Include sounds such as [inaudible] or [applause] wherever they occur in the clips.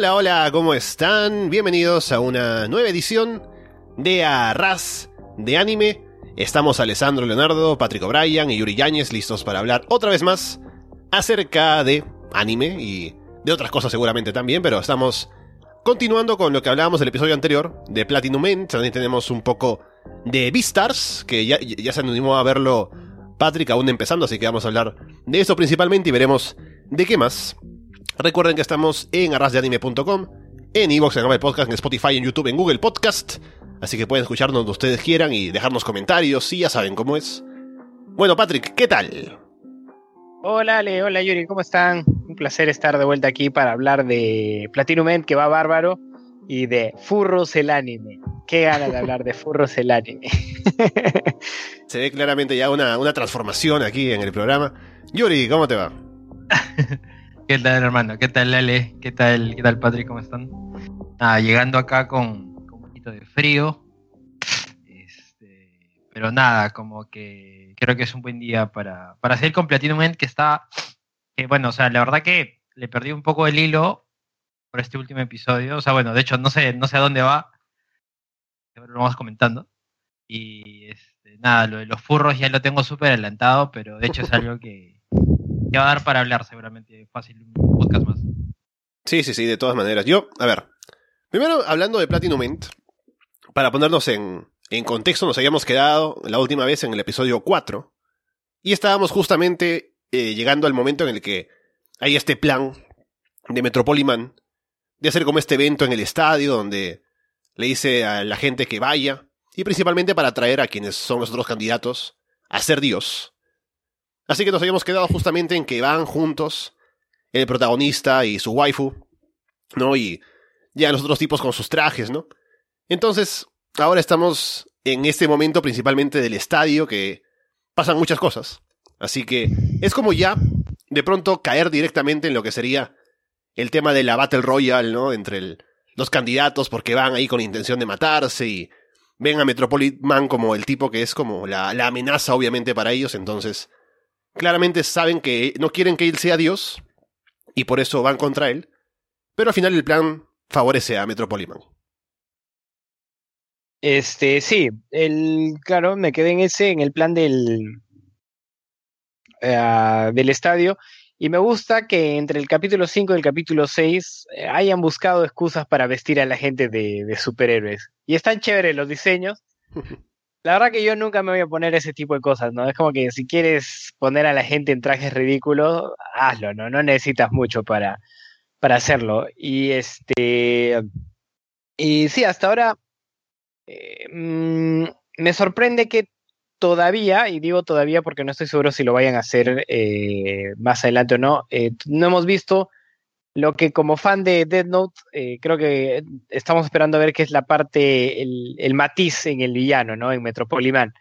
Hola, hola, ¿cómo están? Bienvenidos a una nueva edición de Arras de Anime. Estamos Alessandro Leonardo, Patrick O'Brien y Yuri Yáñez listos para hablar otra vez más acerca de anime y de otras cosas seguramente también, pero estamos continuando con lo que hablábamos del episodio anterior de Platinum End. También tenemos un poco de Beastars, que ya, ya se animó a verlo Patrick aún empezando, así que vamos a hablar de eso principalmente y veremos de qué más. Recuerden que estamos en arrasdeanime.com, en Evox, en Apple Podcast, en Spotify, en YouTube, en Google Podcast. Así que pueden escucharnos donde ustedes quieran y dejarnos comentarios, si ya saben cómo es. Bueno, Patrick, ¿qué tal? Hola Ale, hola Yuri, ¿cómo están? Un placer estar de vuelta aquí para hablar de Platinum End, que va bárbaro, y de Furros el anime. Qué ganas de hablar de Furros el anime. [laughs] Se ve claramente ya una, una transformación aquí en el programa. Yuri, ¿cómo te va? [laughs] ¿Qué tal, hermano? ¿Qué tal, Ale? ¿Qué tal, qué tal Patrick? ¿Cómo están? Ah, llegando acá con, con, un poquito de frío. Este, pero nada, como que creo que es un buen día para, para hacer con Platinum End, que está. Que, bueno, o sea, la verdad que le perdí un poco el hilo por este último episodio. O sea, bueno, de hecho, no sé, no sé a dónde va. Lo vamos comentando. Y este, nada, lo de los furros ya lo tengo súper adelantado, pero de hecho es algo que te va a dar para hablar seguramente fácil podcast más. Sí, sí, sí, de todas maneras. Yo, a ver, primero hablando de Platinum End, para ponernos en, en contexto, nos habíamos quedado la última vez en el episodio 4 y estábamos justamente eh, llegando al momento en el que hay este plan de Metropoliman de hacer como este evento en el estadio donde le dice a la gente que vaya y principalmente para atraer a quienes son los otros candidatos a ser Dios. Así que nos habíamos quedado justamente en que van juntos el protagonista y su waifu, ¿no? Y ya los otros tipos con sus trajes, ¿no? Entonces, ahora estamos en este momento principalmente del estadio que pasan muchas cosas. Así que es como ya de pronto caer directamente en lo que sería el tema de la Battle Royale, ¿no? Entre los candidatos porque van ahí con intención de matarse y ven a Metropolitan como el tipo que es como la amenaza obviamente para ellos, entonces claramente saben que no quieren que él sea Dios y por eso van contra él, pero al final el plan favorece a Metropoliman. Este, sí, el, claro, me quedé en ese, en el plan del, uh, del estadio, y me gusta que entre el capítulo 5 y el capítulo 6 eh, hayan buscado excusas para vestir a la gente de, de superhéroes. Y están chéveres los diseños. [laughs] La verdad que yo nunca me voy a poner ese tipo de cosas, ¿no? Es como que si quieres poner a la gente en trajes ridículos, hazlo, ¿no? No necesitas mucho para, para hacerlo. Y este. Y sí, hasta ahora. Eh, mmm, me sorprende que todavía, y digo todavía porque no estoy seguro si lo vayan a hacer eh, más adelante o no, eh, no hemos visto lo que como fan de Dead Note, eh, creo que estamos esperando a ver qué es la parte, el, el matiz en el villano, ¿no? En Metropoliman.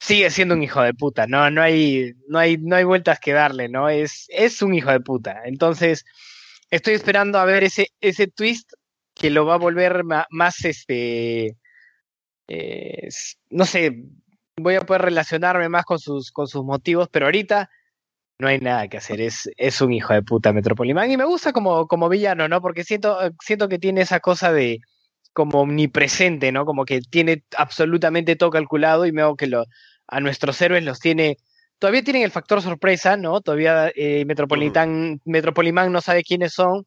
Sigue siendo un hijo de puta, no, no hay, no hay, no hay vueltas que darle, ¿no? Es, es un hijo de puta. Entonces, estoy esperando a ver ese, ese twist que lo va a volver ma, más, este, eh, no sé, voy a poder relacionarme más con sus, con sus motivos, pero ahorita no hay nada que hacer, es, es un hijo de puta Metropoliman. Y me gusta como, como villano, ¿no? Porque siento, siento que tiene esa cosa de como omnipresente, ¿no? Como que tiene absolutamente todo calculado y veo que lo, a nuestros héroes los tiene. Todavía tienen el factor sorpresa, ¿no? Todavía eh, Metropolitan. Metropoliman no sabe quiénes son.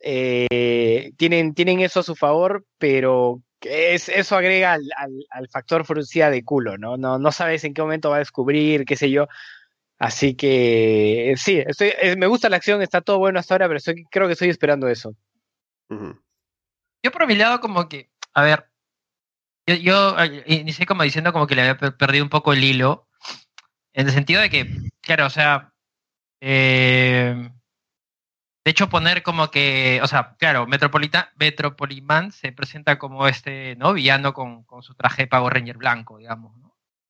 Eh, tienen, tienen eso a su favor, pero es, eso agrega al, al, al factor frucía de culo, ¿no? ¿no? No sabes en qué momento va a descubrir, qué sé yo. Así que sí, estoy, me gusta la acción, está todo bueno hasta ahora, pero estoy, creo que estoy esperando eso. Uh -huh. Yo por mi lado como que, a ver, yo, yo inicié como diciendo como que le había perdido un poco el hilo, en el sentido de que, claro, o sea, eh, De hecho, poner como que, o sea, claro, Metropolita, Metropoliman se presenta como este, ¿no? Villano con, con su traje de Power Ranger blanco, digamos, ¿no?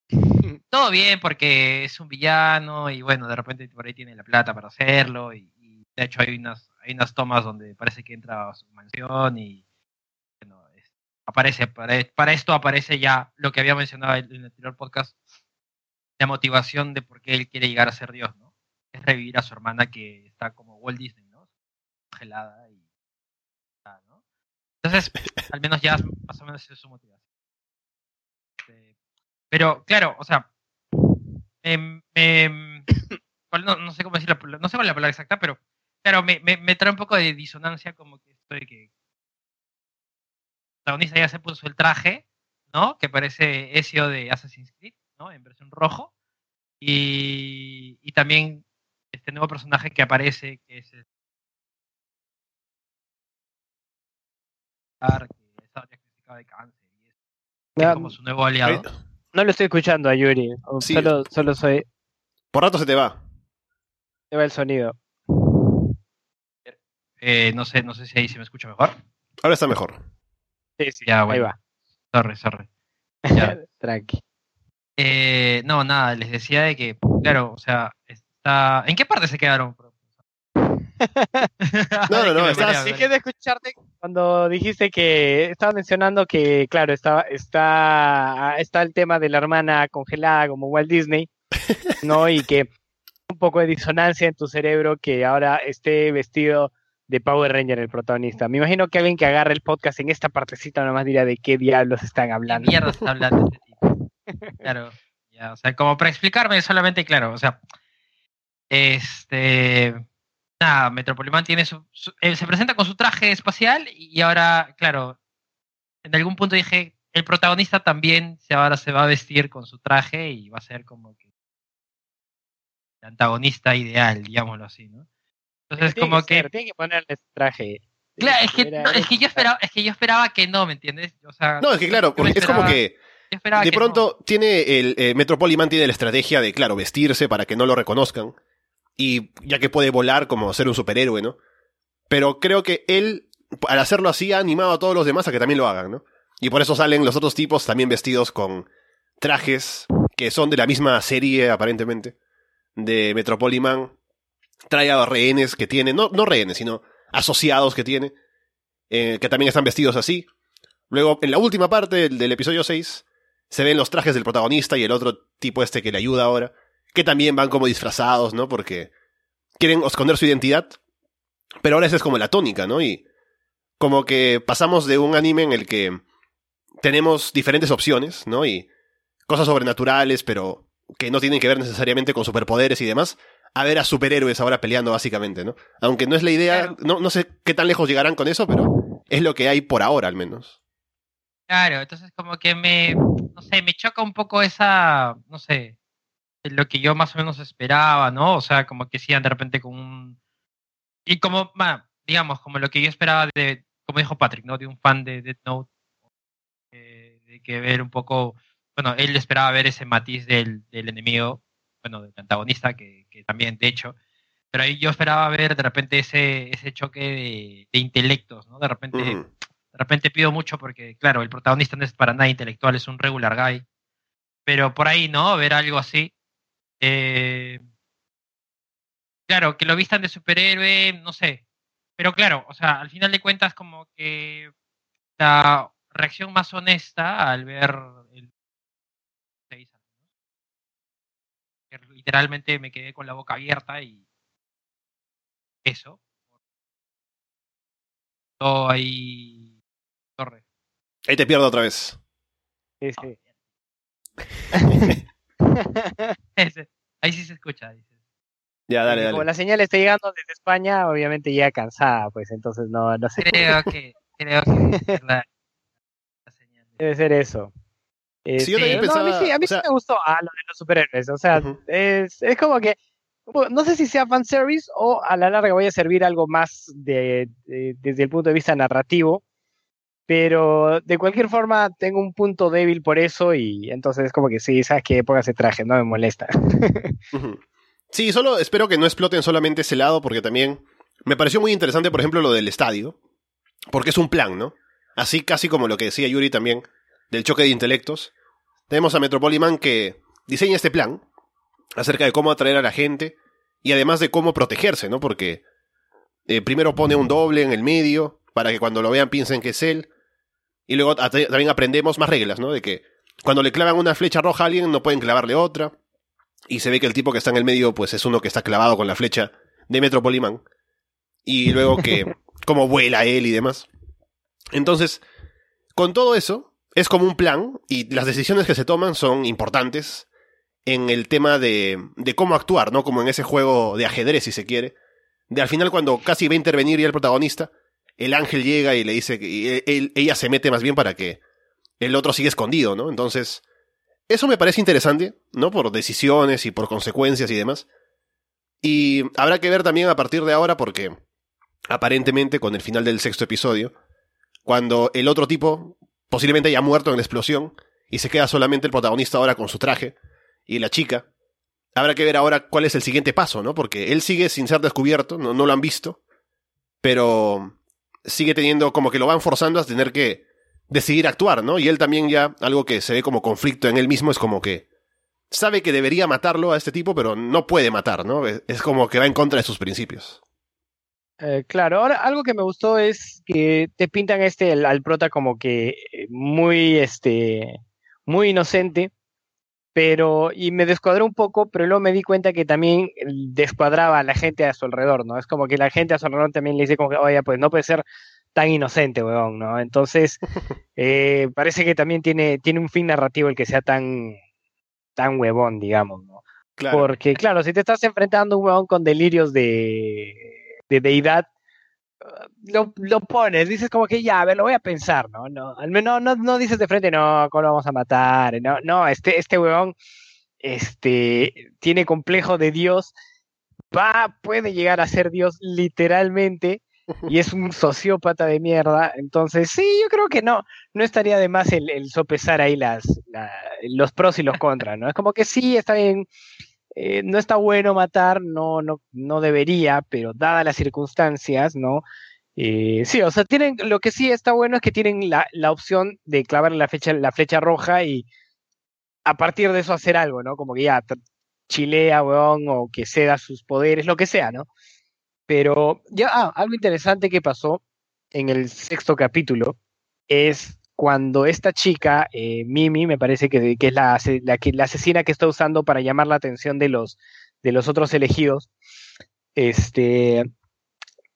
[laughs] Todo bien porque es un villano y bueno, de repente por ahí tiene la plata para hacerlo y, y de hecho hay unas, hay unas tomas donde parece que entra a su mansión y bueno, es- aparece, para, para esto aparece ya lo que había mencionado en el anterior podcast, la motivación de por qué él quiere llegar a ser Dios, ¿no? Es revivir a su hermana que está como Walt Disney, ¿no? Congelada y... ¿no? Entonces, al menos ya más o menos es su motivación. Pero, claro, o sea, me, me- [coughs] cuál- no, no sé cómo decir la, no sé cuál es la palabra exacta, pero claro, me, me, me trae un poco de disonancia como que esto de que el protagonista ya se puso el traje, ¿no? Que parece Ezio de Assassin's Creed, ¿no? En versión rojo. Y, y también este nuevo personaje que aparece, que es el que está diagnosticado de cáncer y es, como su nuevo aliado. Ahí- no lo estoy escuchando a Yuri. Sí. Solo, solo soy. Por rato se te va. Se va el sonido. Eh, no sé, no sé si ahí se me escucha mejor. Ahora está mejor. Sí, sí, Ya, ahí bueno. va. Sorry, sorry. Ya. [laughs] Tranqui. Eh, no, nada, les decía de que, claro, o sea, está. ¿En qué parte se quedaron? [laughs] No, no, no, estás- Dejé de escucharte cuando dijiste que estabas mencionando que, claro, está, está, está el tema de la hermana congelada como Walt Disney, ¿no? [laughs] Y que un poco de disonancia en tu cerebro que ahora esté vestido de Power Ranger el protagonista. Me imagino que alguien que agarre el podcast en esta partecita nomás dirá de qué diablos están ¿Qué hablando. mierda está hablando este tipo? [laughs] Claro, ya, o sea, como para explicarme solamente, claro, o sea, este, nada, Metropoliman tiene su, su- él se presenta con su traje espacial y ahora, claro, en algún punto dije, el protagonista también se ahora se va a vestir con su traje y va a ser como que el antagonista ideal, digámoslo así, ¿no? Entonces, Tiene como ser, que tiene que ponerle ese traje. Claro, es que, no, es que yo esperaba, es que yo esperaba que no, ¿me entiendes? O sea, No, es que claro, es como que de pronto tiene el eh, Metropoliman tiene la estrategia de, claro, vestirse para que no lo reconozcan. Y ya que puede volar como ser un superhéroe, ¿no? Pero creo que él, al hacerlo así, ha animado a todos los demás a que también lo hagan, ¿no? Y por eso salen los otros tipos también vestidos con trajes que son de la misma serie, aparentemente, de Metropoliman. Trae a rehenes que tiene, no, no rehenes, sino asociados que tiene, eh, que también están vestidos así. Luego, en la última parte del, del episodio 6, se ven los trajes del protagonista y el otro tipo este que le ayuda ahora, que también van como disfrazados, ¿no? Porque quieren esconder su identidad. Pero ahora esa es como la tónica, ¿no? Y como que pasamos de un anime en el que tenemos diferentes opciones, ¿no? Y cosas sobrenaturales, pero que no tienen que ver necesariamente con superpoderes y demás, a ver a superhéroes ahora peleando básicamente, ¿no? Aunque no es la idea, no, no sé qué tan lejos llegarán con eso, pero es lo que hay por ahora al menos. Claro, entonces como que me, no sé, me choca un poco esa, no sé, lo que yo más o menos esperaba, ¿no? O sea, como que sigan de repente con un... Y como, digamos, como lo que yo esperaba de, como dijo Patrick, ¿no? De un fan de Death Note, eh, de que ver un poco, bueno, él esperaba ver ese matiz del, del enemigo, bueno, del antagonista, que, que también, de hecho, pero ahí yo esperaba ver de repente ese, ese choque de, de intelectos, ¿no? De repente... Ujú. De repente pido mucho porque, claro, el protagonista no es para nada intelectual, es un regular guy. Pero por ahí, ¿no? Ver algo así. Eh, claro, que lo vistan de superhéroe, no sé. Pero claro, o sea, al final de cuentas, como que la reacción más honesta al ver el que literalmente me quedé con la boca abierta y eso. Todo ahí torre. Ahí te pierdo otra vez. Sí, sí. [laughs] Ahí sí se escucha. dice. Ya, dale, Como la señal está llegando desde España, obviamente llega cansada, pues entonces no, no sé. Creo que, creo que es la, la señal. de- Debe ser eso. Sí, yo Este, también no, a mí sí, a mí o sea- sí me gustó ah, lo de los superhéroes. O sea, es, es como que no sé si sea fanservice o a la larga vaya a servir algo más de, de- desde el punto de vista narrativo. Pero de cualquier forma tengo un punto débil por eso y entonces es como que sí, sabes que póngase traje, no me molesta. [laughs] Sí, solo espero que no exploten solamente ese lado, porque también Me pareció muy interesante, por ejemplo, lo del estadio, porque es un plan, ¿no? Así casi como lo que decía Yuri también, del choque de intelectos. Tenemos a Metropoliman que diseña este plan acerca de cómo atraer a la gente y además de cómo protegerse, ¿no? Porque eh, primero pone un doble en el medio para que cuando lo vean piensen que es él. Y luego también aprendemos más reglas, ¿no? De que cuando le clavan una flecha roja a alguien no pueden clavarle otra. Y se ve que el tipo que está en el medio pues es uno que está clavado con la flecha de Metropoliman. Y luego que [laughs] cómo vuela él y demás. Entonces, con todo eso, es como un plan y las decisiones que se toman son importantes en el tema de, de cómo actuar, ¿no? Como en ese juego de ajedrez, si se quiere. De al final, cuando casi va a intervenir ya el protagonista, el ángel llega y le dice que ella se mete más bien para que el otro siga escondido, ¿no? Entonces, eso me parece interesante, ¿no? Por decisiones y por consecuencias y demás. Y habrá que ver también a partir de ahora porque aparentemente con el final del sexto episodio, cuando el otro tipo posiblemente haya muerto en la explosión y se queda solamente el protagonista ahora con su traje y la chica. Habrá que ver ahora cuál es el siguiente paso, ¿no? Porque él sigue sin ser descubierto, no, no lo han visto, pero sigue teniendo como que lo van forzando a tener que decidir actuar, ¿no? Y él también ya, algo que se ve como conflicto en él mismo, es como que sabe que debería matarlo a este tipo, pero no puede matar, ¿no? Es como que va en contra de sus principios. Eh, claro, ahora algo que me gustó es que te pintan este al, prota como que eh, muy este muy inocente, pero y me descuadró un poco, pero luego me di cuenta que también descuadraba a la gente a su alrededor, ¿no? Es como que la gente a su alrededor también le dice como que, oye, pues no puede ser tan inocente, weón, ¿no? Entonces, [laughs] eh, parece que también tiene, tiene un fin narrativo el que sea tan, tan huevón, digamos, ¿no? Porque, claro, si te estás enfrentando a un huevón con delirios de de deidad, lo, lo, pones, dices como que ya, a ver, lo voy a pensar, ¿no? No, al menos no, no dices de frente, no, ¿cómo lo vamos a matar? No, no, este, este weón este, tiene complejo de Dios, va, puede llegar a ser Dios literalmente, y es un sociópata de mierda, entonces sí, yo creo que no, no estaría de más el, el sopesar ahí las, los pros y los contras, ¿no? Es como que sí, está bien, eh, no está bueno matar, no, no, no debería, pero dadas las circunstancias, ¿no? Eh, sí, o sea, tienen, lo que sí está bueno es que tienen la, la opción de clavar la flecha, la flecha roja y a partir de eso hacer algo, ¿no? Como que ya chilea, weón, o que ceda sus poderes, lo que sea, ¿no? Pero ya, ah, algo interesante que pasó en el sexto capítulo es cuando esta chica, eh, Mimi, me parece que, es la, la, asesina que está usando para llamar la atención de los, de los otros elegidos, este,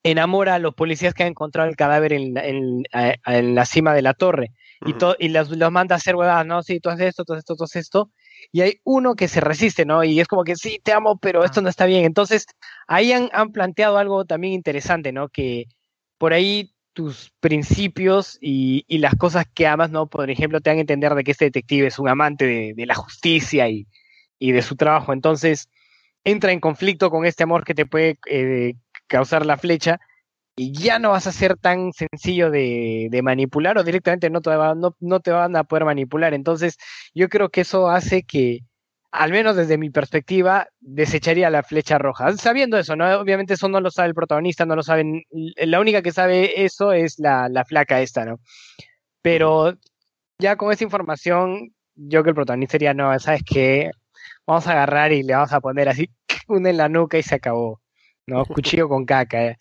enamora a los policías que han encontrado el cadáver en, en, la cima de la torre y, y los, manda a hacer huevadas, ¿no? Sí, tú haces esto, tú haces esto, tú haces esto. Y hay uno que se resiste, ¿no? Y es como que sí, te amo, pero esto no está bien. Entonces, ahí han, han planteado algo también interesante, ¿no? Que por ahí tus principios y, las cosas que amas, ¿no? Por ejemplo, te dan a entender de que este detective es un amante de, la justicia y, de su trabajo. Entonces, entra en conflicto con este amor que te puede eh, causar la flecha y ya no vas a ser tan sencillo de, manipular o directamente no te, no, no te van a poder manipular. Entonces, yo creo que eso hace que al menos desde mi perspectiva, desecharía la flecha roja. Sabiendo eso, ¿no? Obviamente eso no lo sabe el protagonista, no lo saben. La única que sabe eso es la, la flaca esta, ¿no? Pero ya con esa información, yo que el protagonista sería, no, ¿sabes qué? Vamos a agarrar y le vamos a poner así, [laughs] una en la nuca y se acabó. ¿No? [laughs] Cuchillo con caca, ¿eh?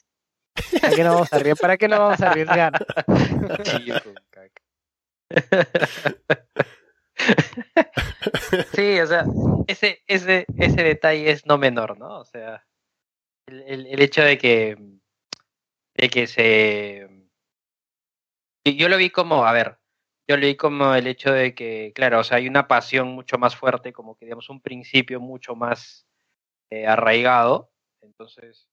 ¿Para qué no vamos a arriesgar? ¿Para qué no vamos a arriesgar? [laughs] Cuchillo con caca. Sí, o sea, ese, ese, ese detalle es no menor, ¿no? O sea, el, el, hecho de que, de que se... Yo lo vi como, a ver, yo lo vi como el hecho de que, claro, o sea, hay una pasión mucho más fuerte, como que, digamos, un principio mucho más eh, arraigado, entonces,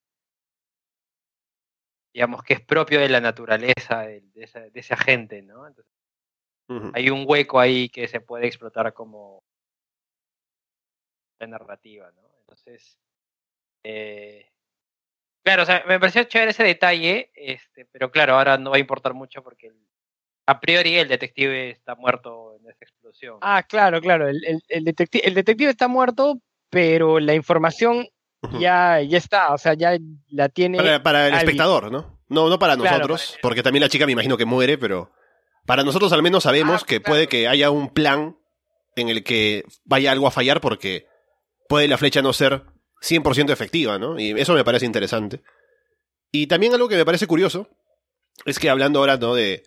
digamos que es propio de la naturaleza de, de, esa, de esa gente, ¿no? Entonces, hay un hueco ahí que se puede explotar como la narrativa, ¿no? Entonces, eh, claro, o sea, me pareció chévere ese detalle, este, pero claro, ahora no va a importar mucho porque a priori el detective está muerto en esta explosión. Ah, claro, claro, el, el, el, detective, el detective está muerto, pero la información ya, ya está, o sea, ya la tiene. Para, para el alguien. espectador, ¿no? No, no para Claro, nosotros, para- porque también la chica me imagino que muere, pero para nosotros al menos sabemos Ah, que claro. puede que haya un plan en el que vaya algo a fallar porque puede la flecha no ser 100% efectiva, ¿no? Y eso me parece interesante. Y también algo que me parece curioso es que hablando ahora, ¿no? De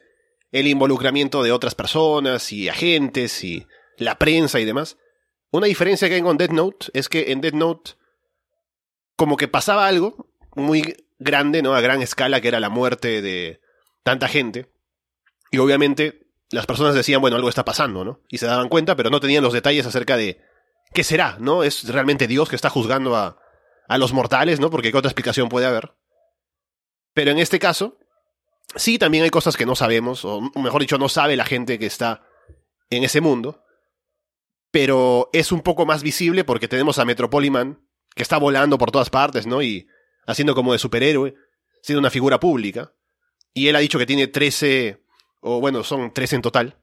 el involucramiento de otras personas y agentes y la prensa y demás. Una diferencia que hay con Death Note es que en Death Note como que pasaba algo muy grande, ¿no? A gran escala, que era la muerte de tanta gente. Y obviamente las personas decían, bueno, algo está pasando, ¿no? Y se daban cuenta, pero no tenían los detalles acerca de qué será, ¿no? ¿Es realmente Dios que está juzgando a, a los mortales, ¿no? Porque qué otra explicación puede haber. Pero en este caso, sí también hay cosas que no sabemos, o mejor dicho, no sabe la gente que está en ese mundo. Pero es un poco más visible porque tenemos a Metropoliman, que está volando por todas partes, ¿no? Y haciendo como de superhéroe, siendo una figura pública. Y él ha dicho que tiene 13, o bueno, son 13 en total.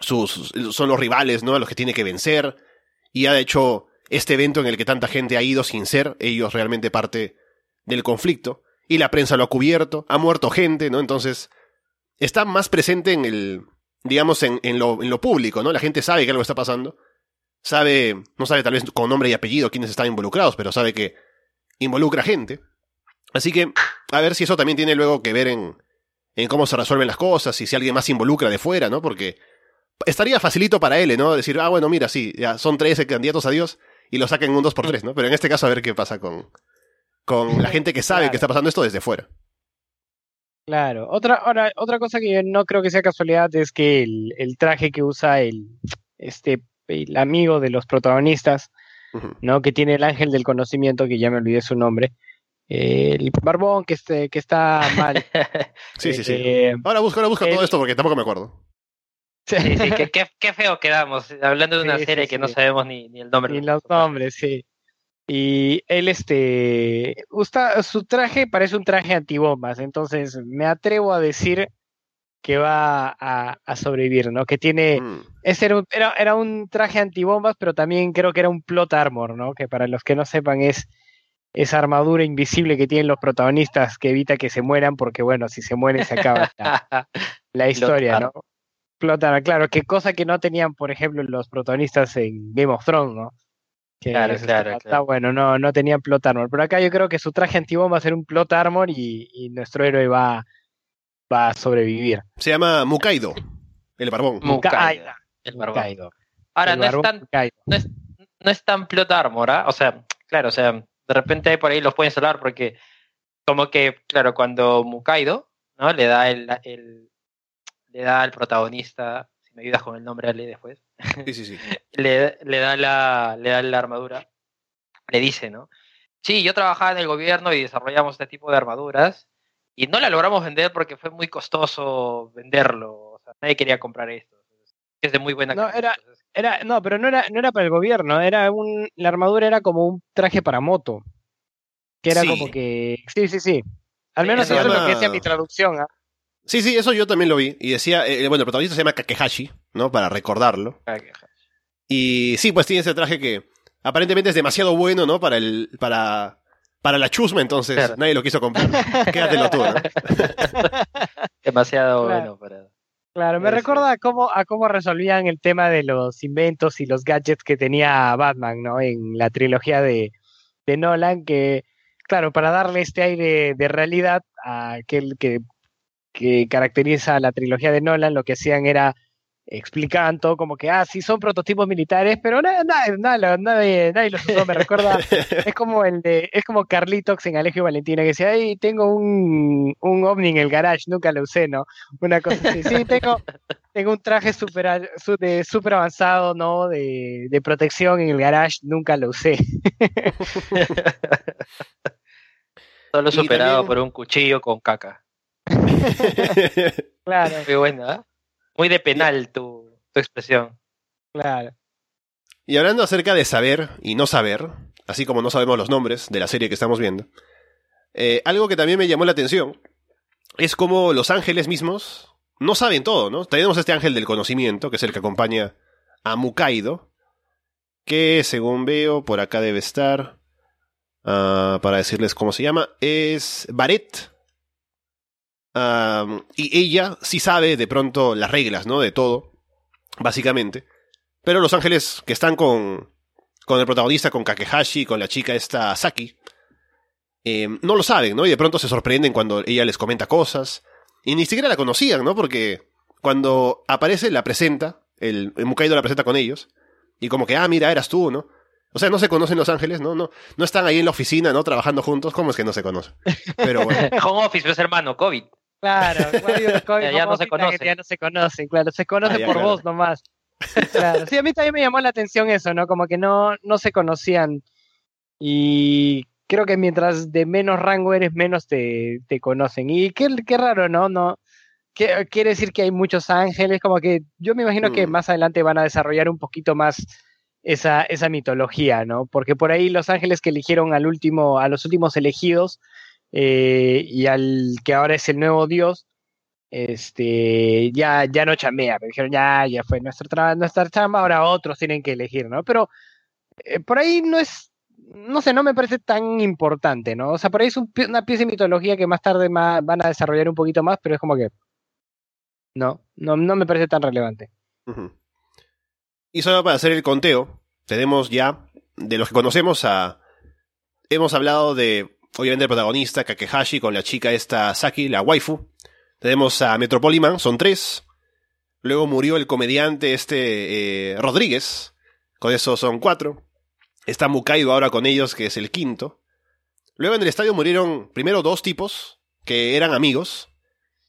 Sus, son los rivales, ¿no? A los que tiene que vencer. Y ha hecho este evento en el que tanta gente ha ido sin ser ellos realmente parte del conflicto. Y la prensa lo ha cubierto, ha muerto gente, ¿no? Entonces, está más presente en el, digamos, en, en, lo, en lo público, ¿no? La gente sabe que algo está pasando. Sabe, no sabe tal vez con nombre y apellido quiénes están involucrados, pero sabe que involucra gente. Así que, a ver si eso también tiene luego que ver en, en cómo se resuelven las cosas y si alguien más se involucra de fuera, ¿no? Porque estaría facilito para él, ¿no? Decir, ah, bueno, mira, sí, ya son 13 candidatos a Dios y lo saquen un 2 por 3 ¿no? Pero en este caso a ver qué pasa con, con la [laughs] gente que sabe Claro. que está pasando esto desde fuera. Claro. Otra, ahora, otra cosa que yo no creo que sea casualidad es que el, el traje que usa el, este, el amigo de los protagonistas. ¿no? Que tiene el ángel del conocimiento, que ya me olvidé su nombre. Eh, el barbón que, este, que está mal. [laughs] Sí, sí, sí. Eh, Ahora busca, ahora busca todo esto porque tampoco me acuerdo. Sí, sí, qué, [laughs] qué- qué feo quedamos, hablando de una Sí, sí, serie que no sabemos ni, ni el nombre. De los nombres, sí. Y él, este, usa, su traje parece un traje antibombas, entonces me atrevo a decir que va a, a sobrevivir, ¿no? Que tiene, Mm. ese era un, era, era un traje antibombas, pero también creo que era un plot armor, ¿no? Que para los que no sepan es esa armadura invisible que tienen los protagonistas que evita que se mueran, porque bueno, si se mueren se acaba la, [laughs] la historia, ¿no? Plot armor, claro, que cosa que no tenían, por ejemplo, los protagonistas en Game of Thrones, ¿no? Que Claro, eso claro, está, claro. bueno, no, no tenían plot armor. Pero acá yo creo que su traje antiguo va a ser un plot armor y, y nuestro héroe va, va a sobrevivir. Se llama Mukaido, el barbón. Mu- Mukaido, el barbón. Mukaido. Ahora, El no es, barbón tan, Mukaido. no, es, no es tan plot armor, ¿ah? O sea, claro, o sea, de repente por ahí los pueden salvar porque, como que, claro, cuando Mukaido, ¿no? Le da el, el le da al protagonista, si me ayudas con el nombre, Ale, después, Sí, sí, sí. [laughs] le, le da la, le da la armadura, le dice, ¿no? Sí, yo trabajaba en el gobierno y desarrollamos este tipo de armaduras y no la logramos vender porque fue muy costoso venderlo, o sea, nadie quería comprar esto. Es de muy buena No, calidad, era- Era, no, pero no era, no era para el gobierno, era un, la armadura era como un traje para moto. Que era Sí. como que. Sí, sí, sí. Al menos se eso es lo llama- que decía mi traducción. ¿ah? Sí, sí, eso yo también lo vi. Y decía, eh, bueno, el protagonista se llama Kakehashi, ¿no? Para recordarlo. Y sí, pues tiene ese traje que aparentemente es demasiado bueno, ¿no? Para el, para, para la chusma, entonces Claro. nadie lo quiso comprar. Quédatelo tú, ¿no? [laughs] [laughs] Demasiado Claro. bueno para. Claro, me recuerda a cómo, a cómo resolvían el tema de los inventos y los gadgets que tenía Batman, ¿no? En la trilogía de, de Nolan, que, claro, para darle este aire de realidad a aquel que, que caracteriza a la trilogía de Nolan, lo que hacían era explicaban todo como que, ah, sí, son prototipos militares, pero nada, nada, nada, nadie, nadie los usó, me recuerda, [laughs] es como el de, es como Carlitox en Alejo y Valentina, que decía, ay, tengo un, un ovni en el garage, nunca lo usé, ¿no? Una cosa así, sí, tengo, tengo un traje de super avanzado, ¿no? De, de protección en el garage, nunca lo usé. [laughs] Solo superado también- por un cuchillo con caca. [laughs] Claro, Muy buena, ¿eh? Muy de penal tu, tu expresión. claro. Y hablando acerca de saber y no saber, así como no sabemos los nombres de la serie que estamos viendo, eh, algo que también me llamó la atención es como los ángeles mismos no saben todo, ¿no? Tenemos este ángel del conocimiento, que es el que acompaña a Mukaido, que según veo por acá debe estar ah, para decirles cómo se llama, es Baret. Y ella sí sabe de pronto las reglas, ¿no? De todo, básicamente. Pero los ángeles que están con, con el protagonista, con Kakehashi, con la chica esta Saki, eh, no lo saben, ¿no? Y de pronto se sorprenden cuando ella les comenta cosas. Y ni siquiera la conocían, ¿no? Porque cuando aparece, la presenta, el, el Mukaido la presenta con ellos. Y como que, ah, mira, eras tú, ¿no? O sea, no se conocen los ángeles, ¿no? No, no están ahí en la oficina, ¿no? Trabajando juntos. ¿Cómo es que no se conocen? Pero bueno. [laughs] Home office, pues hermano, COVID. Claro, [laughs] Ya- ya no se conocen. Ya no se conocen, claro, se conoce Ah, ya, por claro. vos nomás. [laughs] Claro. Sí, a mí también me llamó la atención eso, ¿no? Como que no, no se conocían. Y creo que mientras de menos rango eres, menos te, te conocen. Y qué, qué raro, ¿no? no que- quiere decir que hay muchos ángeles, como que yo me imagino que Mm. más adelante van a desarrollar un poquito más esa, esa mitología, ¿no? Porque por ahí los ángeles que eligieron al último, a los últimos elegidos, eh, y al que ahora es el nuevo dios, este, ya, ya no chamea, me dijeron, ya, ya fue nuestra, tra- nuestra chamba, ahora otros tienen que elegir, ¿no? Pero eh, por ahí no es, no sé, no me parece tan importante, ¿no? O sea, por ahí es una pieza de mitología que más tarde ma- van a desarrollar un poquito más, pero es como que, no, no, no me parece tan relevante. Y solo para hacer el conteo, tenemos ya, de los que conocemos a... Hemos hablado de, obviamente, el protagonista, Kakehashi, con la chica esta Saki, la waifu. Tenemos a Metropoliman, son tres. Luego murió el comediante este eh, Rodríguez, con eso son cuatro. Está Mukaido ahora con ellos, que es el quinto. Luego en el estadio murieron primero dos tipos, que eran amigos,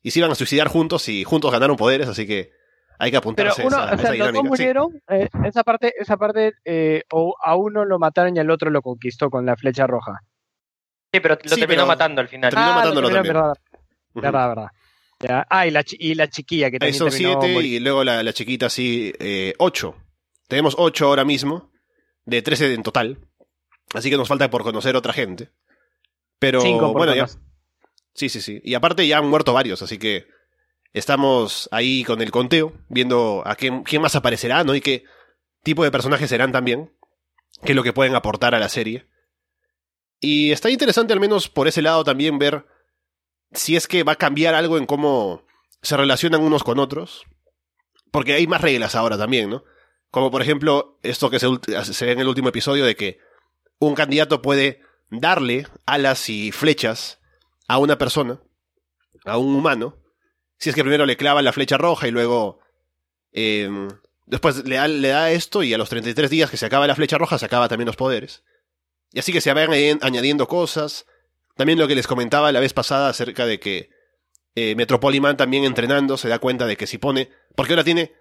y se iban a suicidar juntos y juntos ganaron poderes, así que hay que Pero apuntarse a uno, esa, o a sea, esa los dos dinámica. Sí. murieron, eh, esa parte, esa parte, eh, o a uno lo mataron y al otro lo conquistó con la flecha roja. Sí, pero lo Sí, terminó pero- matando al final. Terminó ah, matándolo lo terminaron, también. verdad, verdad, verdad. Ya. Ah, y la, chi- y la chiquilla que Ahí también son terminó siete y luego la, la chiquita sí, eh, ocho. Tenemos ocho ahora mismo, de trece en total. Así que nos falta por conocer otra gente. Pero Cinco por bueno, ya. Sí, sí, sí. Y aparte ya han muerto varios, así que estamos ahí con el conteo, viendo a quién, quién más aparecerá, ¿no? Y qué tipo de personajes serán también. Qué es lo que pueden aportar a la serie. Y está interesante al menos por ese lado también ver si es que va a cambiar algo en cómo se relacionan unos con otros. Porque hay más reglas ahora también, ¿no? Como por ejemplo esto que se, se ve en el último episodio de que un candidato puede darle alas y flechas a una persona, a un humano, si es que primero le clava la flecha roja y luego eh, después le da, le da esto y a los 33 días que se acaba la flecha roja se acaba también los poderes. Y así que se van añadi- añadiendo cosas. También lo que les comentaba la vez pasada acerca de que eh, Metropoliman también entrenando se da cuenta de que si pone, porque ahora tiene,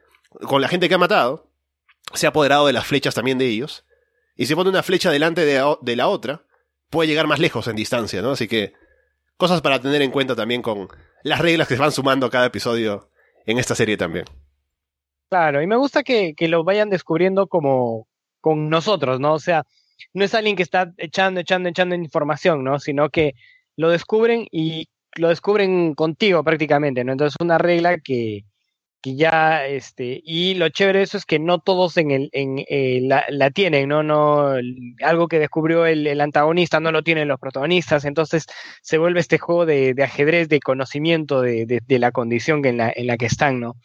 con la gente que ha matado, se ha apoderado de las flechas también de ellos, y si pone una flecha delante de, la- otra, puede llegar más lejos en distancia, ¿no? Así que cosas para tener en cuenta también con las reglas que se van sumando cada episodio en esta serie también. Claro, y me gusta que, que lo vayan descubriendo como con nosotros, ¿no? O sea, no es alguien que está echando, echando, echando información, ¿no? Sino que lo descubren y lo descubren contigo prácticamente, ¿no? Entonces una regla que, que ya, este, y lo chévere de eso es que no todos en el, en, eh, la, la tienen, ¿no? No, algo que descubrió el, el antagonista no lo tienen los protagonistas, entonces se vuelve este juego de, de ajedrez, de conocimiento de, de, de la condición en, la, en la que están, ¿no?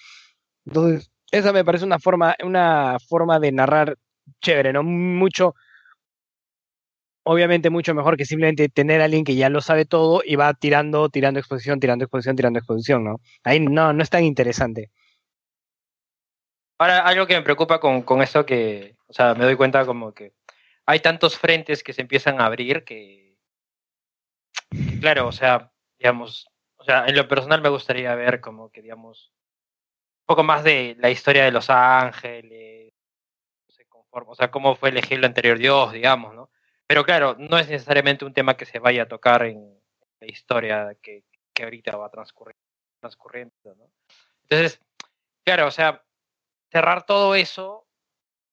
Entonces, esa me parece una forma, una forma de narrar chévere, ¿no? Mucho, obviamente mucho mejor que simplemente tener a alguien que ya lo sabe todo y va tirando, tirando exposición, tirando exposición, tirando exposición, ¿no? Ahí no, no es tan interesante. Ahora, algo que me preocupa con, con esto que, o sea, me doy cuenta como que hay tantos frentes que se empiezan a abrir que, claro, o sea, digamos, o sea, en lo personal me gustaría ver como que, digamos, un poco más de la historia de Los Ángeles, no sé, conforme, o sea, cómo fue elegir el anterior Dios, digamos, ¿no? Pero claro, no es necesariamente un tema que se vaya a tocar en la historia que, que ahorita va transcurriendo, transcurriendo, ¿no? Entonces, claro, o sea, cerrar todo eso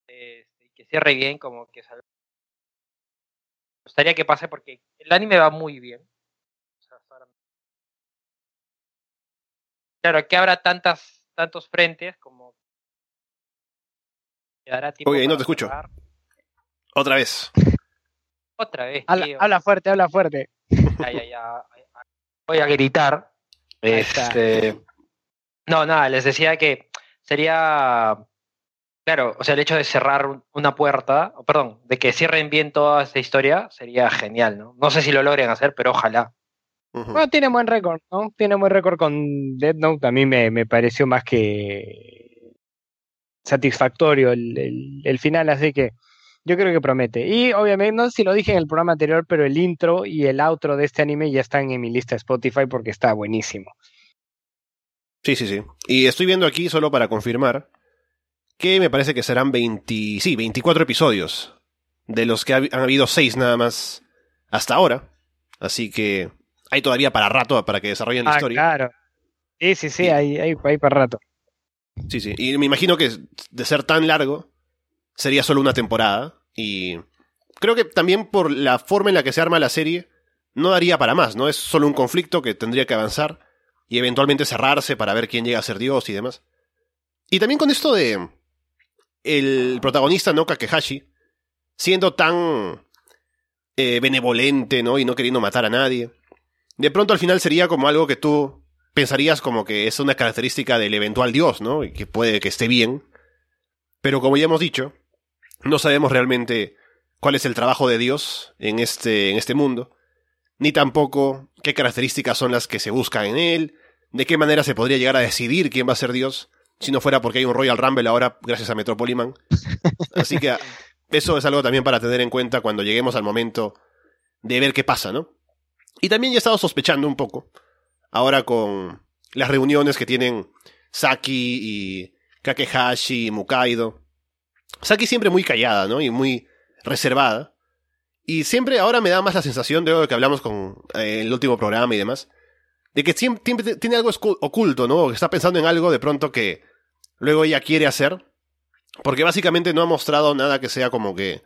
eh, y que cierre bien, como que es algo- me gustaría que pase porque el anime va muy bien. Claro, que habrá tantas, tantos frentes como dará tiempo Oye, ahí no te escucho. Otra vez. Otra vez. Habla, tío. habla fuerte, habla fuerte. Ya, ya, ya. Voy a gritar. Este, no, nada, les decía que sería, claro, o sea, el hecho de cerrar un- una puerta, o perdón, de que cierren bien toda esta historia sería genial, ¿no? No sé si lo logren hacer, pero ojalá. Ujú. Bueno, tiene buen récord, ¿no? Tiene buen récord con Dead Note. A mí me, me pareció más que satisfactorio el, el- el final, así que yo creo que promete. Y obviamente, no sé si lo dije en el programa anterior, pero el intro y el outro de este anime ya están en mi lista de Spotify porque está buenísimo. Sí, sí, sí. Y estoy viendo aquí, solo para confirmar, que me parece que serán 20, sí, 24 episodios, de los que ha- han habido 6 nada más hasta ahora. Así que hay todavía para rato para que desarrollen la Ah, historia. claro. Sí, sí, sí, Sí. hay, hay, hay para rato. Sí, sí. Y me imagino que de ser tan largo, sería solo una temporada. Y creo que también por la forma en la que se arma la serie, no daría para más, ¿no? Es solo un conflicto que tendría que avanzar y eventualmente cerrarse para ver quién llega a ser Dios y demás. Y también con esto de el protagonista, ¿no? Kakehashi, siendo tan eh, benevolente, ¿no? Y no queriendo matar a nadie. De pronto al final sería como algo que tú pensarías como que es una característica del eventual dios, ¿no? Y que puede que esté bien. Pero como ya hemos dicho, no sabemos realmente cuál es el trabajo de Dios en este, en este mundo, ni tampoco qué características son las que se buscan en él, de qué manera se podría llegar a decidir quién va a ser Dios, si no fuera porque hay un Royal Rumble ahora gracias a Metropoliman. [laughs] Así que eso es algo también para tener en cuenta cuando lleguemos al momento de ver qué pasa, ¿no? Y también ya he estado sospechando un poco, ahora con las reuniones que tienen Saki y Kakehashi y Mukaido. Saki siempre muy callada, ¿no? Y muy reservada. Y siempre ahora me da más la sensación de lo que hablamos con eh, el último programa y demás, de que siempre, tiene algo oculto, ¿no? O que está pensando en algo de pronto que luego ella quiere hacer, porque básicamente no ha mostrado nada que sea como que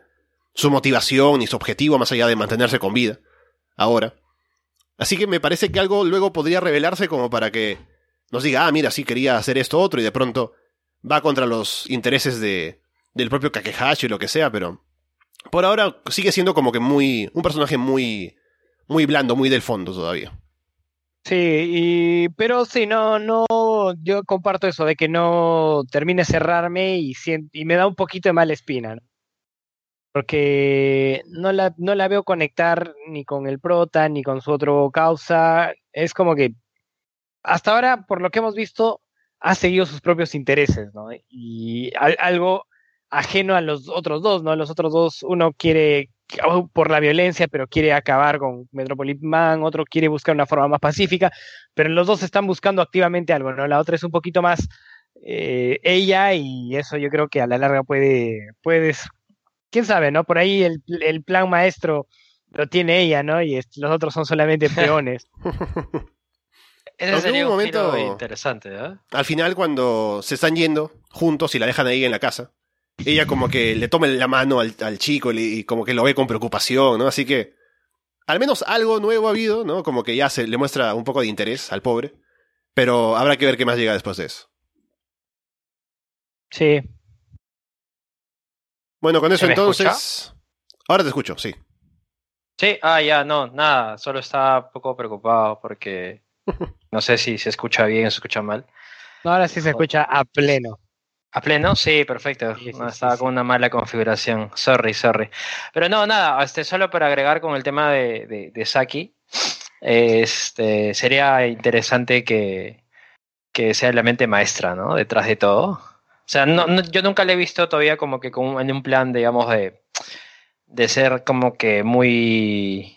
su motivación ni su objetivo más allá de mantenerse con vida, ahora. Así que me parece que algo luego podría revelarse como para que nos diga, ah, mira, sí quería hacer esto otro y de pronto va contra los intereses de, del propio Kakehashi o lo que sea, pero por ahora sigue siendo como que muy, un personaje muy, muy blando, muy del fondo todavía. Sí, y, pero sí, no, no, yo comparto eso de que no termine cerrarme y, me da un poquito de mala espina, ¿no? Porque no la, no la veo conectar ni con el prota ni con su otro causa. Es como que hasta ahora, por lo que hemos visto, ha seguido sus propios intereses, ¿no? Y al- algo ajeno a los otros dos, ¿no? Los otros dos, uno quiere por la violencia, pero quiere acabar con Metropolis Man, otro quiere buscar una forma más pacífica, pero los dos están buscando activamente algo, ¿no? La otra es un poquito más eh, ella y eso yo creo que a la larga puede, puedes, quién sabe, ¿no? Por ahí el, el plan maestro lo tiene ella, ¿no? Y es- los otros son solamente [laughs] peones. Ese sería un momento- interesante, ¿eh? Al final, cuando se están yendo juntos y la dejan ahí en la casa, ella como que le toma la mano al, al chico y, como que lo ve con preocupación, ¿no? Así que al menos algo nuevo ha habido, ¿no? Como que ya se le muestra un poco de interés al pobre, pero habrá que ver qué más llega después de eso. Sí. Bueno, con eso ¿Se me entonces... Ahora te escucho, sí. Sí, ah, ya, no, nada, solo estaba un poco preocupado porque [laughs] no sé si se escucha bien o se escucha mal. No, ahora sí se escucha a pleno. ¿A pleno? Sí, perfecto. Sí, sí, No, sí, estaba sí. con una mala configuración. Sorry, sorry. Pero no, nada, este, solo para agregar con el tema de, de, de Saki, este, sería interesante que, que sea la mente maestra, ¿no? Detrás de todo. O sea, no, no- yo nunca le he visto todavía como que con, en un plan, digamos, de, de ser como que muy...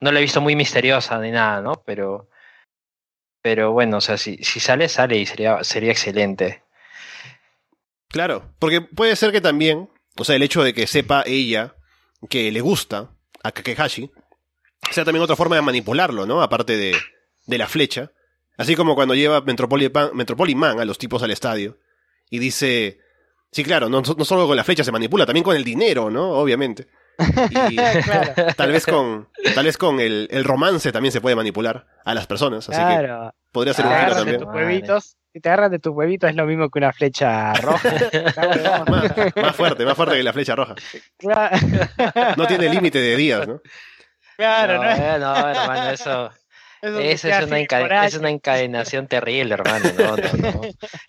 No la he visto muy misteriosa ni nada, ¿no? Pero, pero bueno, o sea, si, si sale, sale y sería, sería excelente. Claro, porque puede ser que también, o sea, el hecho de que sepa ella que le gusta a Kakehashi, sea también otra forma de manipularlo, ¿no? Aparte de, de la flecha. Así como cuando lleva Metropolitan, Metropoliman a los tipos al estadio y dice, sí, claro, no, no solo con la flecha se manipula, también con el dinero, ¿no? Obviamente. [laughs] Y claro, tal vez con, tal vez con el, el romance también se puede manipular a las personas, así que claro. podría ser un giro también. tus Madre. huevitos si te agarras de tus huevitos es lo mismo que una flecha roja. [laughs] más, más fuerte, más fuerte que la flecha roja. Claro, No tiene límite de días, ¿no? claro, no, ¿no? eh, no, hermano, eso, Eso [laughs] es una, es una encadenación terrible, hermano. No, no, no.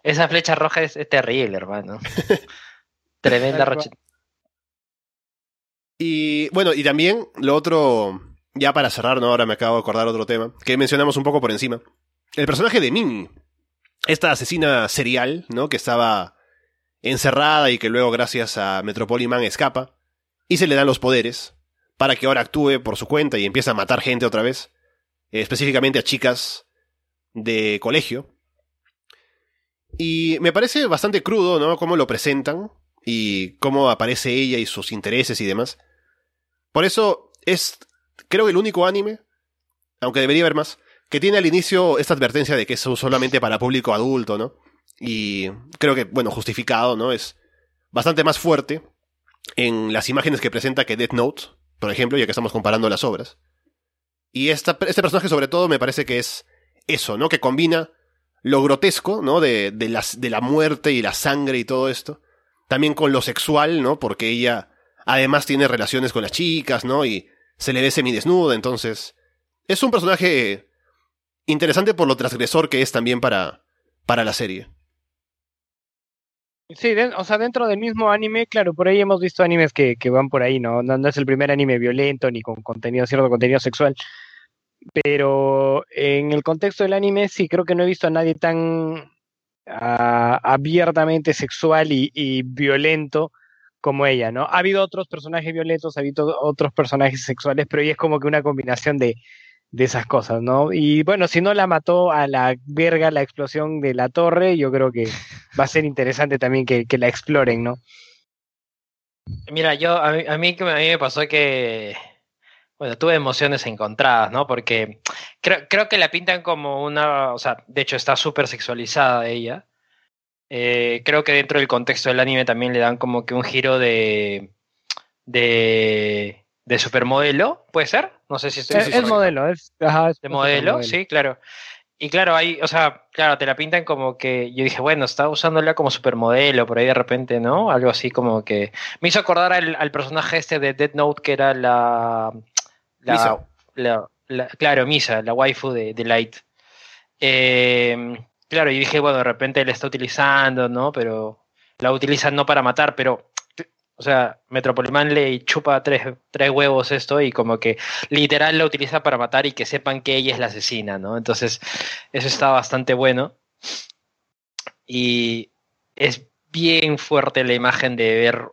Esa flecha roja es, es terrible, hermano. Tremenda rocha. Y bueno, y también lo otro, ya para cerrar, ¿no? Ahora me acabo de acordar otro tema, que mencionamos un poco por encima. El personaje de Minnie, esta asesina serial, ¿no? Que estaba encerrada y que luego gracias a Metropoliman escapa y se le dan los poderes para que ahora actúe por su cuenta y empiece a matar gente otra vez, específicamente a chicas de colegio. Y me parece bastante crudo, ¿no? Cómo lo presentan y cómo aparece ella y sus intereses y demás. Por eso es, creo, el único anime, aunque debería haber más, que tiene al inicio esta advertencia de que es solamente para público adulto, ¿no? Y creo que, bueno, justificado, ¿no? Es bastante más fuerte en las imágenes que presenta que Death Note, por ejemplo, ya que estamos comparando las obras. Y esta, este personaje, sobre todo, me parece que es eso, ¿no? Que combina lo grotesco, ¿no? De, de, las, de la muerte y la sangre y todo esto. También con lo sexual, ¿no? Porque ella además tiene relaciones con las chicas, ¿no? Y se le ve semidesnuda, entonces. Es un personaje interesante por lo transgresor que es también para, para la serie. Sí, o sea, dentro del mismo anime, claro, por ahí hemos visto animes que, que van por ahí, ¿no? ¿no? no es el primer anime violento ni con contenido, cierto contenido sexual. Pero en el contexto del anime, sí, creo que no he visto a nadie tan ah, abiertamente sexual y, y violento como ella, ¿no? Ha habido otros personajes violentos, ha habido otros personajes sexuales, pero ella es como que una combinación de, de esas cosas, ¿no? Y bueno, si no la mató a la verga la explosión de la torre, yo creo que [laughs] va a ser interesante también que, que la exploren, ¿no? Mira, yo a mí, a mí, a mí me pasó que, bueno, tuve emociones encontradas, ¿no? Porque creo, creo que la pintan como una, o sea, de hecho está súper sexualizada ella. Eh, creo que dentro del contexto del anime también le dan como que un giro de, de, de supermodelo, ¿puede ser? No sé si estoy es, es modelo, es, ajá, es de modelo, sí, claro. Y claro, ahí, o sea, claro, te la pintan como que yo dije, bueno, está usándola como supermodelo, por ahí de repente, ¿no? Algo así como que me hizo acordar al, al personaje este de Dead Note que era la, la, Misa. la- la- claro, Misa, la waifu de, de Light. Eh, claro, y dije, bueno, de repente la está utilizando, ¿no? Pero la utilizan no para matar, pero, o sea, Metropoliman le chupa tres, tres huevos esto y como que literal la utiliza para matar y que sepan que ella es la asesina, ¿no? Entonces, eso está bastante bueno. Y es bien fuerte la imagen de ver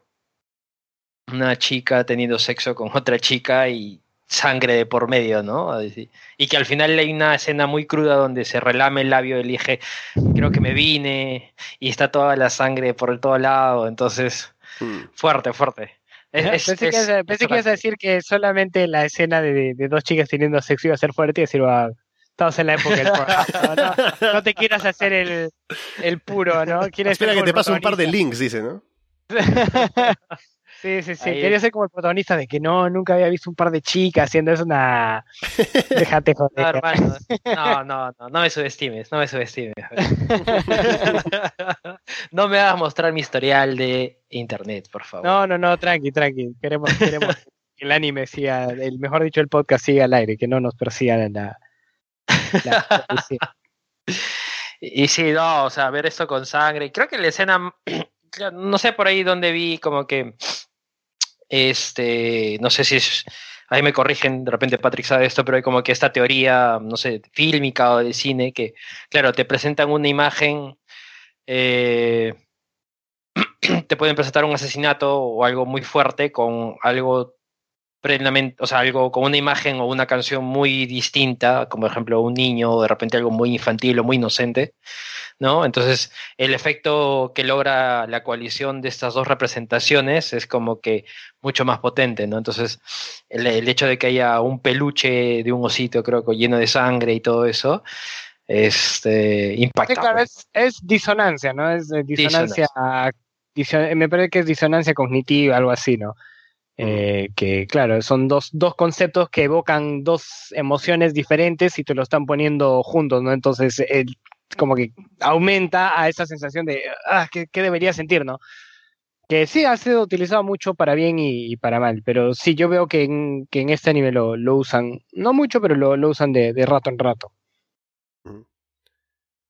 una chica teniendo sexo con otra chica y sangre de por medio, ¿no? Y que al final hay una escena muy cruda donde se relame el labio y elige, creo que me vine, y está toda la sangre por todo lado, entonces, Hmm. fuerte, fuerte. Es- es- pensé, que, es- ibas a- pensé que ibas a decir que solamente la escena de, de dos chicas teniendo sexo iba a ser fuerte y decir, "Ah, estamos en la época del porno". no, no, no te quieras hacer el, el puro, ¿no? Quieres Espera que te pase un par de links, dice, ¿no? [laughs] Sí, sí, sí. Ahí- Quería ser como el protagonista de que no, nunca había visto un par de chicas haciendo eso. Una... Déjate [laughs] No, joder. hermano, no, no, no, no me subestimes, no me subestimes. [laughs] No me hagas mostrar mi historial de internet, por favor. No, no, no, tranqui, tranqui. Queremos, queremos que el anime siga, el mejor dicho, el podcast siga al aire, que no nos persigan la, la. Y sí, no, o sea, ver esto con sangre. Creo que la escena, [clears throat] no sé por ahí dónde vi como que, este, no sé si es, ahí me corrigen, de repente Patrick sabe esto, pero hay como que esta teoría, no sé, fílmica o de cine, que, claro, te presentan una imagen, eh, [clears throat] te pueden presentar un asesinato o algo muy fuerte con algo plenamente, o sea, algo con una imagen o una canción muy distinta, como por ejemplo un niño, o de repente algo muy infantil o muy inocente, ¿no? Entonces, el efecto que logra la coalición de estas dos representaciones es como que mucho más potente, ¿no? Entonces, el, el hecho de que haya un peluche de un osito, creo que lleno de sangre y todo eso, este, impacta. Sí, claro, pues. es, es disonancia, ¿no? Es eh, disonancia, diso- me parece que es disonancia cognitiva, algo así, ¿no? Eh, que claro, son dos, dos conceptos que evocan dos emociones diferentes y te lo están poniendo juntos, ¿no? Entonces, el- como que aumenta a esa sensación de, ah, ¿qué, qué debería sentir, no? Que sí ha sido utilizado mucho para bien y, y para mal, pero sí, yo veo que en, que en este anime lo, lo usan, no mucho, pero lo, lo usan de, de rato en rato.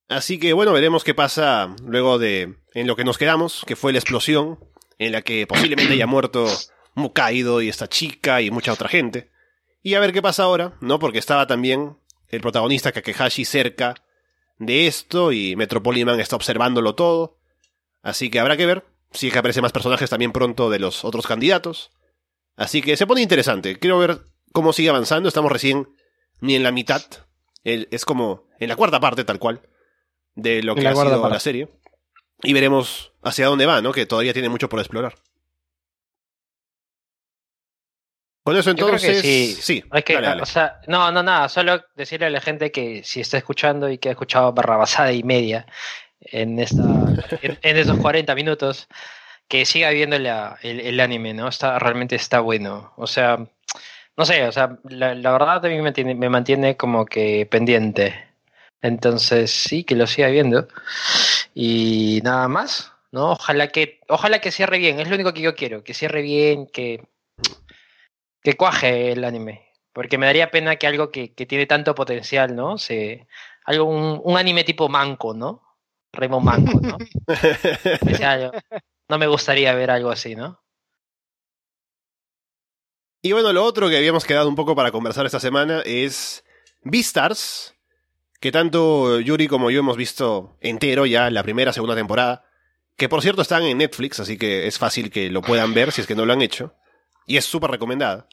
Así que bueno, veremos qué pasa luego de en lo que nos quedamos, que fue la explosión, en la que posiblemente haya muerto Mukaido y esta chica y mucha otra gente. Y a ver qué pasa ahora, ¿no? Porque estaba también el protagonista Kakehashi cerca de esto y Metropoliman está observándolo todo. Así que habrá que ver si es que aparecen más personajes también pronto de los otros candidatos. Así que se pone interesante. Quiero ver cómo sigue avanzando. Estamos recién ni en la mitad. El- es como en la cuarta parte tal cual de lo que la ha sido parte. la serie. Y veremos hacia dónde va, ¿no? Que todavía tiene mucho por explorar. Con eso entonces... sí. sí, Hay que, dale, dale. o sea, no, no, nada, solo decirle a la gente que si está escuchando y que ha escuchado barrabasada y media en esta, [laughs] en, en esos 40 minutos, que siga viendo la- el, el anime, ¿no? Está, realmente está bueno. O sea, no sé, o sea, la, la verdad también me, tiene- me mantiene como que pendiente. Entonces, sí, que lo siga viendo. Y nada más, ¿no? Ojalá que, ojalá que cierre bien, es lo único que yo quiero, que cierre bien, que, que cuaje el anime. Porque me daría pena que algo que, que tiene tanto potencial, ¿no? Se, algo, un, un anime tipo manco, ¿no? Raymond Manco, ¿no? No me gustaría ver algo así, ¿no? Y bueno, lo otro que habíamos quedado un poco para conversar esta semana es Beastars, que tanto Yuri como yo hemos visto entero ya la primera, segunda temporada, que por cierto están en Netflix, así que es fácil que lo puedan ver si es que no lo han hecho, y es súper recomendada.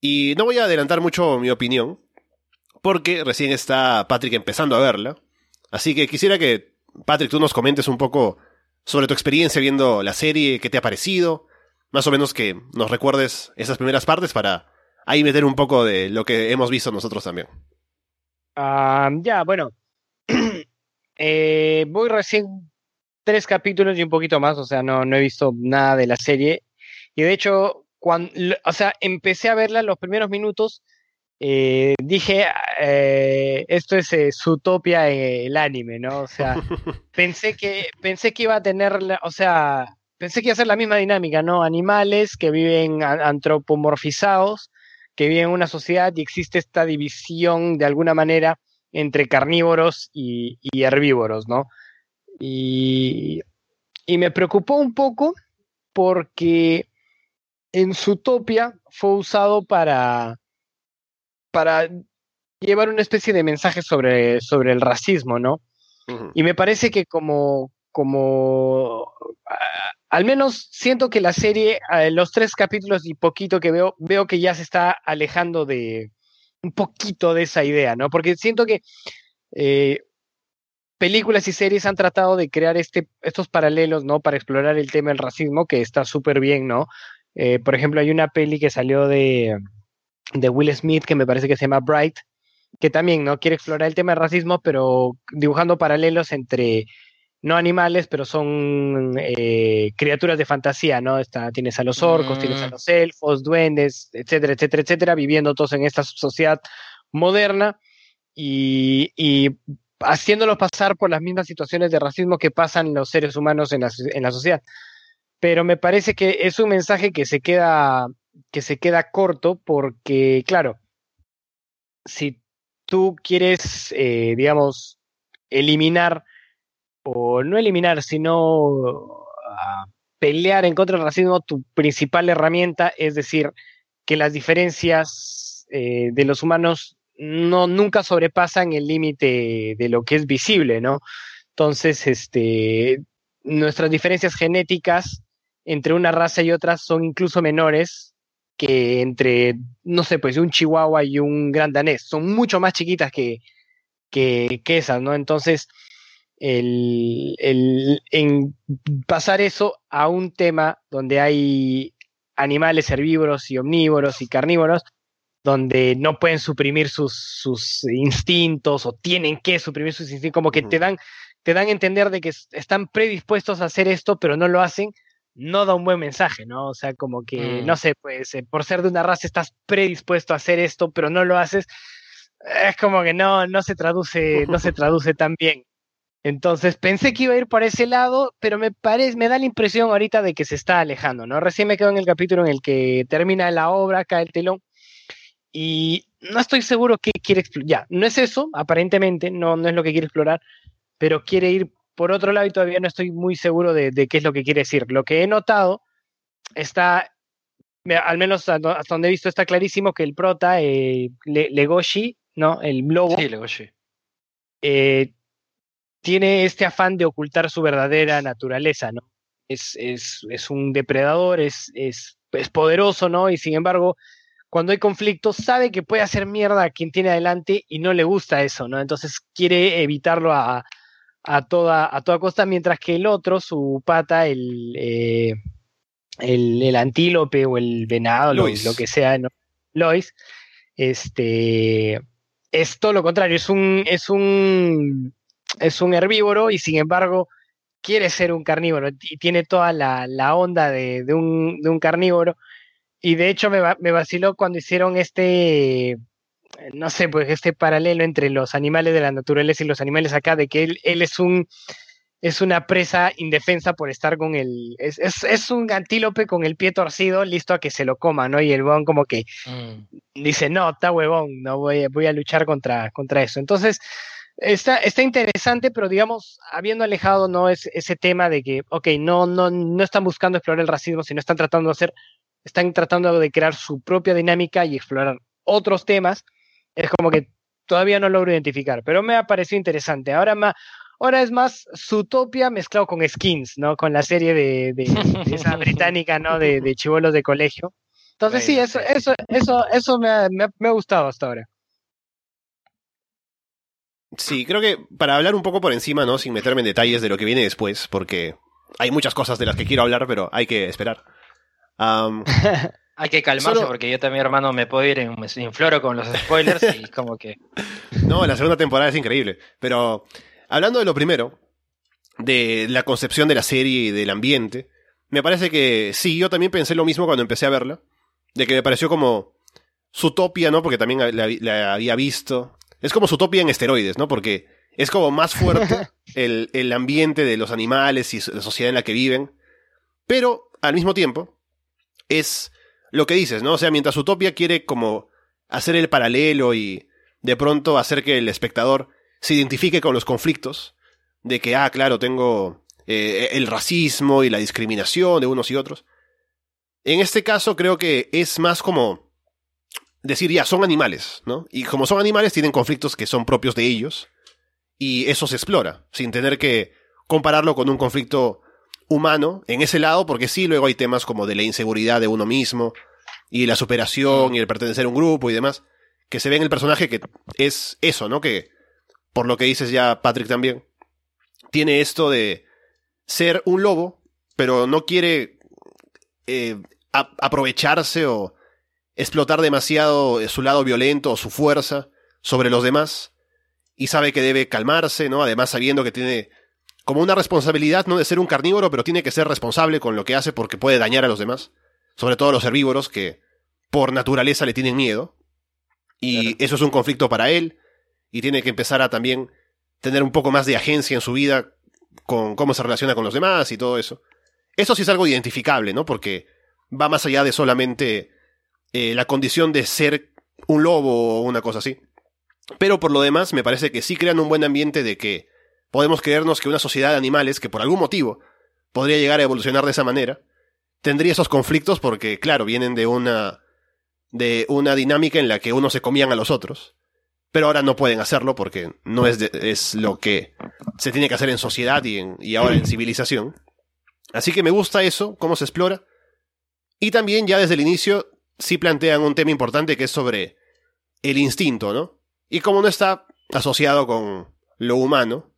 Y no voy a adelantar mucho mi opinión, porque recién está Patrick empezando a verla, así que quisiera que, Patrick, tú nos comentes un poco sobre tu experiencia viendo la serie, qué te ha parecido, más o menos que nos recuerdes esas primeras partes para ahí meter un poco de lo que hemos visto nosotros también. Ah, ya, bueno. [clears throat] Eh, voy recién tres capítulos y un poquito más, o sea, no, no he visto nada de la serie. Y de hecho, cuando, o sea, empecé a verla los primeros minutos, eh, dije, eh, esto es eh, Zootopia eh, el anime, ¿no? O sea, [laughs] pensé que, pensé que iba a tener, la- o sea, pensé que iba a ser la misma dinámica, ¿no? Animales que viven antropomorfizados, que viven en una sociedad y existe esta división de alguna manera entre carnívoros y, y herbívoros, ¿no? Y, y me preocupó un poco porque en Zootopia fue usado para, para llevar una especie de mensaje sobre, sobre el racismo, ¿no? Y me parece que como, como al menos siento que la serie, los tres capítulos y poquito que veo, veo que ya se está alejando de un poquito de esa idea, ¿no? Porque siento que eh, películas y series han tratado de crear este, estos paralelos, ¿no? Para explorar el tema del racismo, que está súper bien, ¿no? Eh, por ejemplo, hay una peli que salió de, de Will Smith que me parece que se llama Bright, que también no quiere explorar el tema del racismo, pero dibujando paralelos entre no animales, pero son eh, criaturas de fantasía, ¿no? Está, tienes a los orcos, tienes a Mm. los elfos, duendes, etcétera, etcétera, etcétera, viviendo todos en esta sociedad moderna y, y haciéndolos pasar por las mismas situaciones de racismo que pasan los seres humanos en la, en la sociedad. Pero me parece que es un mensaje que se queda, que se queda corto porque, claro, si tú quieres, eh, digamos, eliminar, o no eliminar, sino ah, pelear en contra del racismo, tu principal herramienta es decir que las diferencias eh, de los humanos no nunca sobrepasan el límite de lo que es visible, ¿no? Entonces, este, nuestras diferencias genéticas entre una raza y otra son incluso menores que entre, no sé, pues un chihuahua y un gran danés. Son mucho más chiquitas que, que, que esas, ¿no? Entonces, el, el, en pasar eso a un tema donde hay animales herbívoros y omnívoros y carnívoros, donde no pueden suprimir sus, sus instintos o tienen que suprimir sus instintos, como que te dan, te dan a entender de que es- están predispuestos a hacer esto, pero no lo hacen, no da un buen mensaje, ¿no? O sea, como que, Mm. no sé, pues eh, por ser de una raza estás predispuesto a hacer esto, pero no lo haces. es como que no, no se traduce, no se [laughs] traduce tan bien. Entonces pensé que iba a ir por ese lado, pero me parece, me da la impresión ahorita de que se está alejando, ¿no? Recién me quedo en el capítulo en el que termina la obra, cae el telón, y no estoy seguro qué quiere explorar. Ya, no es eso, aparentemente, no, no es lo que quiere explorar, pero quiere ir por otro lado y todavía no estoy muy seguro de, de qué es lo que quiere decir. Lo que he notado está, al menos hasta donde he visto, está clarísimo que el prota, eh, Legoshi, ¿no? El lobo. Sí, Legoshi. Eh, tiene este afán de ocultar su verdadera naturaleza, ¿no? Es, es, es un depredador, es, es, es, poderoso, ¿no? Y sin embargo, cuando hay conflictos, sabe que puede hacer mierda a quien tiene adelante y no le gusta eso, ¿no? Entonces quiere evitarlo a, a, toda, a toda costa, mientras que el otro, su pata, el, eh, el, el, antílope o el venado, lo, lo, que sea, ¿no? Lois, este, es todo lo contrario, es un, es un es un herbívoro y sin embargo quiere ser un carnívoro y tiene toda la, la onda de, de, un, de, un, carnívoro. Y de hecho me, me, vaciló cuando hicieron este, no sé, pues este paralelo entre los animales de la naturaleza y los animales acá, de que él, él es un es una presa indefensa por estar con el. Es, es, es, un antílope con el pie torcido, listo a que se lo coma, ¿no? Y el huevón, como que mm. dice: No, está huevón, no voy, voy a luchar contra, contra eso. Entonces, Está, está interesante, pero digamos, habiendo alejado no es ese tema de que, ok, no, no, no están buscando explorar el racismo, sino están tratando de hacer, están tratando de crear su propia dinámica y explorar otros temas, es como que todavía no logro identificar, pero me ha parecido interesante. Ahora, más, ahora es más Zootopia mezclado con Skins, ¿no? Con la serie de, de, de esa [laughs] británica, ¿no? De, de chivolos de colegio. Entonces sí, eso, eso, eso, eso me ha, me, ha, me ha gustado hasta ahora. Sí, creo que para hablar un poco por encima, ¿no? Sin meterme en detalles de lo que viene después, porque hay muchas cosas de las que quiero hablar, pero hay que esperar. Um, [laughs] hay que calmarse solo... porque yo también, hermano, me puedo ir en, en floro con los spoilers y como que... [laughs] No, la segunda temporada es increíble, pero hablando de lo primero, de la concepción de la serie y del ambiente, me parece que sí, yo también pensé lo mismo cuando empecé a verla, de que me pareció como Zootopia, ¿no? Porque también la, la había visto, es como Zootopia en esteroides, ¿no? Porque es como más fuerte [laughs] el, el ambiente de los animales y la sociedad en la que viven. Pero, al mismo tiempo, es lo que dices, ¿no? O sea, mientras Utopia quiere como hacer el paralelo y de pronto hacer que el espectador se identifique con los conflictos, de que, ah, claro, tengo eh, el racismo y la discriminación de unos y otros. En este caso creo que es más como decir, ya, son animales, ¿no? Y como son animales, tienen conflictos que son propios de ellos, y eso se explora, sin tener que compararlo con un conflicto humano en ese lado, porque sí, luego hay temas como de la inseguridad de uno mismo, y la superación, y el pertenecer a un grupo y demás, que se ve en el personaje que es eso, ¿no? Que, por lo que dices ya, Patrick también, tiene esto de ser un lobo, pero no quiere eh, aprovecharse o explotar demasiado eh, su lado violento o su fuerza sobre los demás y sabe que debe calmarse, ¿no? Además sabiendo que tiene como una responsabilidad, no de ser un carnívoro, pero tiene que ser responsable con lo que hace porque puede dañar a los demás, sobre todo a los herbívoros que por naturaleza le tienen miedo. Y claro. eso es un conflicto para él y tiene que empezar a también tener un poco más de agencia en su vida con cómo se relaciona con los demás y todo eso. Eso sí es algo identificable, ¿no? Porque va más allá de solamente eh, la condición de ser un lobo o una cosa así. Pero por lo demás, me parece que sí crean un buen ambiente de que podemos creernos que una sociedad de animales, que por algún motivo podría llegar a evolucionar de esa manera, tendría esos conflictos porque, claro, vienen de una de una dinámica en la que unos se comían a los otros, pero ahora no pueden hacerlo porque no es, de, es lo que se tiene que hacer en sociedad y, en, y ahora en civilización. Así que me gusta eso, cómo se explora. Y también ya desde el inicio sí plantean un tema importante que es sobre el instinto, ¿no? Y como no está asociado con lo humano,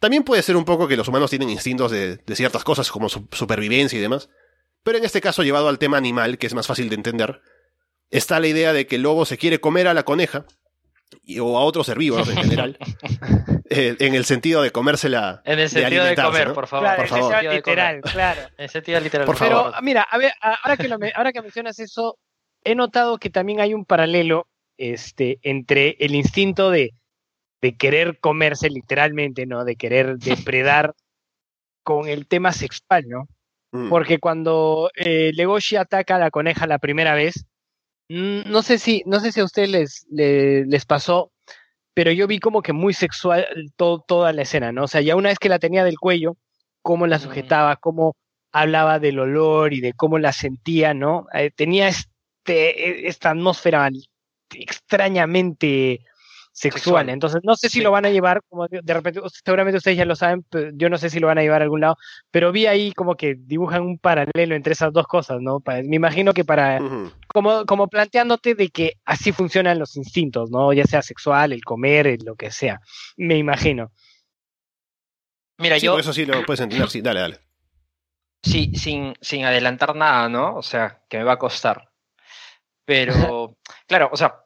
también puede ser un poco que los humanos tienen instintos de, de ciertas cosas como su supervivencia y demás, pero en este caso llevado al tema animal, que es más fácil de entender, está la idea de que el lobo se quiere comer a la coneja, y, o a otros herbívoros en general, [laughs] eh, en el sentido de comérsela. En el sentido de, de comer, ¿no? por favor. Claro, por en favor. sentido literal, claro. En sentido literal. Por Pero favor. mira, a ver, ahora que, lo, ahora que mencionas eso, he notado que también hay un paralelo este, entre el instinto de, de querer comerse literalmente, ¿no? De querer depredar con el tema sexual, ¿no? Mm. Porque cuando eh, Legoshi ataca a la coneja la primera vez, mm, no sé si, no sé si a ustedes les, le- les, pasó, pero yo vi como que muy sexual todo, toda la escena, ¿no? O sea, ya una vez que la tenía del cuello, cómo la sujetaba, cómo hablaba del olor y de cómo la sentía, ¿no? Eh, tenía este, esta atmósfera extrañamente sexual. Entonces, no sé si Sí. lo van a llevar, como de repente, seguramente ustedes ya lo saben, pero yo no sé si lo van a llevar a algún lado, pero vi ahí como que dibujan un paralelo entre esas dos cosas, ¿no? Me imagino que para, como, como planteándote de que así funcionan los instintos, ¿no? Ya sea sexual, el comer, el lo que sea. Me imagino. Mira, Sí, yo, por eso sí lo puedes entender, sí, dale, dale. sí, sin, sin adelantar nada, ¿no? O sea, que me va a costar. Pero, claro, o sea,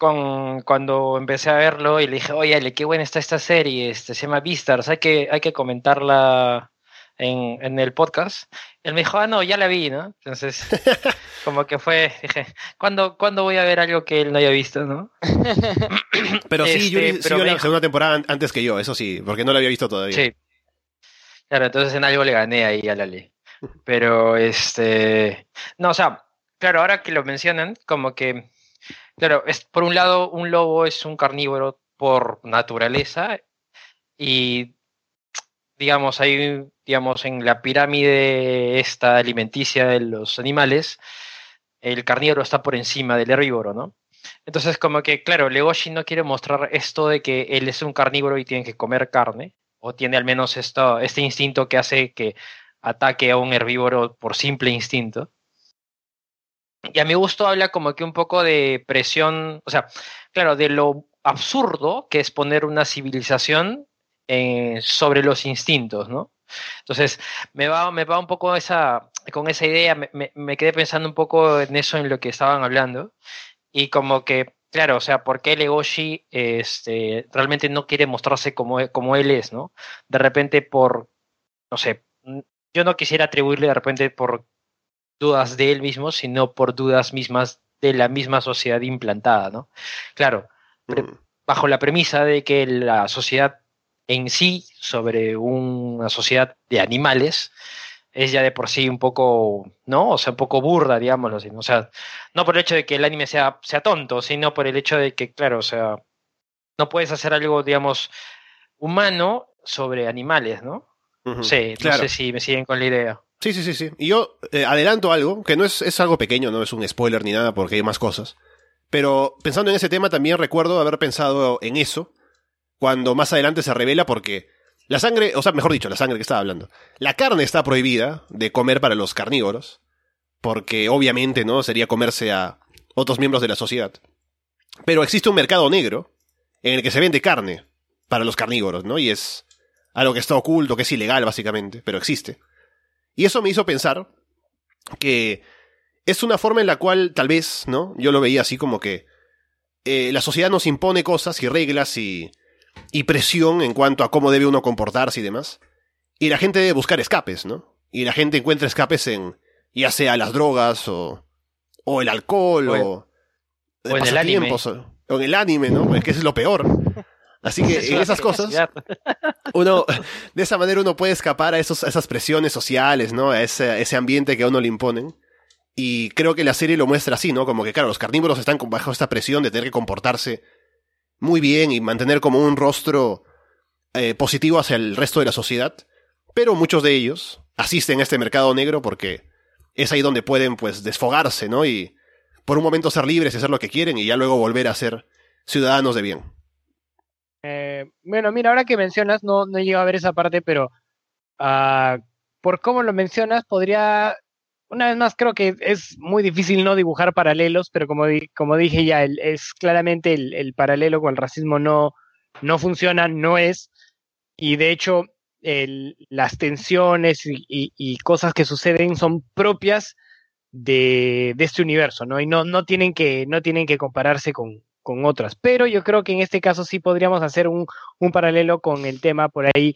con, cuando empecé a verlo y le dije, oye, qué buena está esta serie, este, se llama Beastars, hay que, hay que comentarla en, en el podcast. Él me dijo, ah, no, ya la vi, ¿no? Entonces, [laughs] como que fue, dije, ¿cuándo, ¿cuándo voy a ver algo que él no haya visto, no? [laughs] Pero sí, Este, Yuri pero siguió me la dijo- segunda temporada an- antes que yo, eso sí, porque no la había visto todavía. Sí. Claro, entonces en algo le gané ahí a Lali. Pero este. No, o sea, claro, ahora que lo mencionan, como que. Claro, es, por un lado, un lobo es un carnívoro por naturaleza. Y digamos, hay, digamos, en la pirámide esta alimenticia de los animales, el carnívoro está por encima del herbívoro, ¿no? Entonces, como que, claro, Legoshi no quiere mostrar esto de que él es un carnívoro y tiene que comer carne, o tiene al menos esto, este instinto que hace que ataque a un herbívoro por simple instinto. Y a mi gusto habla como que un poco de presión, o sea, claro, de lo absurdo que es poner una civilización eh, sobre los instintos, ¿no? Entonces, me va, me va un poco esa, con esa idea, me, quedé pensando un poco en eso, en lo que estaban hablando, y como que, claro, o sea, ¿por qué Legoshi este, realmente no quiere mostrarse como, como él es, ¿no? De repente por, no sé, yo no quisiera atribuirle de repente por dudas de él mismo, sino por dudas mismas de la misma sociedad implantada, ¿no? Claro, Mm. bajo la premisa de que la sociedad en sí, sobre una sociedad de animales, es ya de por sí un poco, ¿no? O sea, un poco burda, digámoslo así. O sea, no por el hecho de que el anime sea, sea tonto, sino por el hecho de que, claro, o sea, no puedes hacer algo, digamos, humano sobre animales, ¿no? Sé, Claro. no sé si me siguen con la idea. Sí, sí, sí, sí. Y yo eh, adelanto algo, que no es, es algo pequeño, no es un spoiler ni nada, porque hay más cosas. Pero pensando en ese tema, también recuerdo haber pensado en eso, cuando más adelante se revela, porque la sangre, o sea, mejor dicho, la sangre que estaba hablando. La carne está prohibida de comer para los carnívoros, porque obviamente, ¿no? Sería comerse a otros miembros de la sociedad. Pero existe un mercado negro en el que se vende carne para los carnívoros, ¿no? Y es algo que está oculto, que es ilegal, básicamente, pero existe. Y eso me hizo pensar que es una forma en la cual tal vez, ¿no? Yo lo veía así como que eh, la sociedad nos impone cosas y reglas y, y presión en cuanto a cómo debe uno comportarse y demás. Y la gente debe buscar escapes, ¿no? Y la gente encuentra escapes en ya sea las drogas o, o el alcohol O en- o, o en el anime. O, o en el anime, ¿no? Es que eso es lo peor. Así que [laughs] en esas cosas [laughs] uno, de esa manera uno puede escapar a, esos, a esas presiones sociales, ¿no? A ese, a ese ambiente que a uno le imponen. Y creo que la serie lo muestra así, ¿no? Como que, claro, los carnívoros están bajo esta presión de tener que comportarse muy bien y mantener como un rostro eh, positivo hacia el resto de la sociedad. Pero muchos de ellos asisten a este mercado negro porque es ahí donde pueden, pues, desfogarse, ¿no? Y por un momento ser libres y hacer lo que quieren y ya luego volver a ser ciudadanos de bien. Eh, bueno, mira, ahora que mencionas, no, no he a ver esa parte, pero ah, por cómo lo mencionas, podría, una vez más, creo que es muy difícil no dibujar paralelos, pero como, como dije ya, es claramente el, el paralelo con el racismo no, no funciona, no es, y de hecho las tensiones y cosas que suceden son propias de, de este universo, ¿no? Y no, no, tienen, que, no tienen que compararse con, con otras. Pero yo creo que en este caso sí podríamos hacer un, un paralelo con el tema por ahí.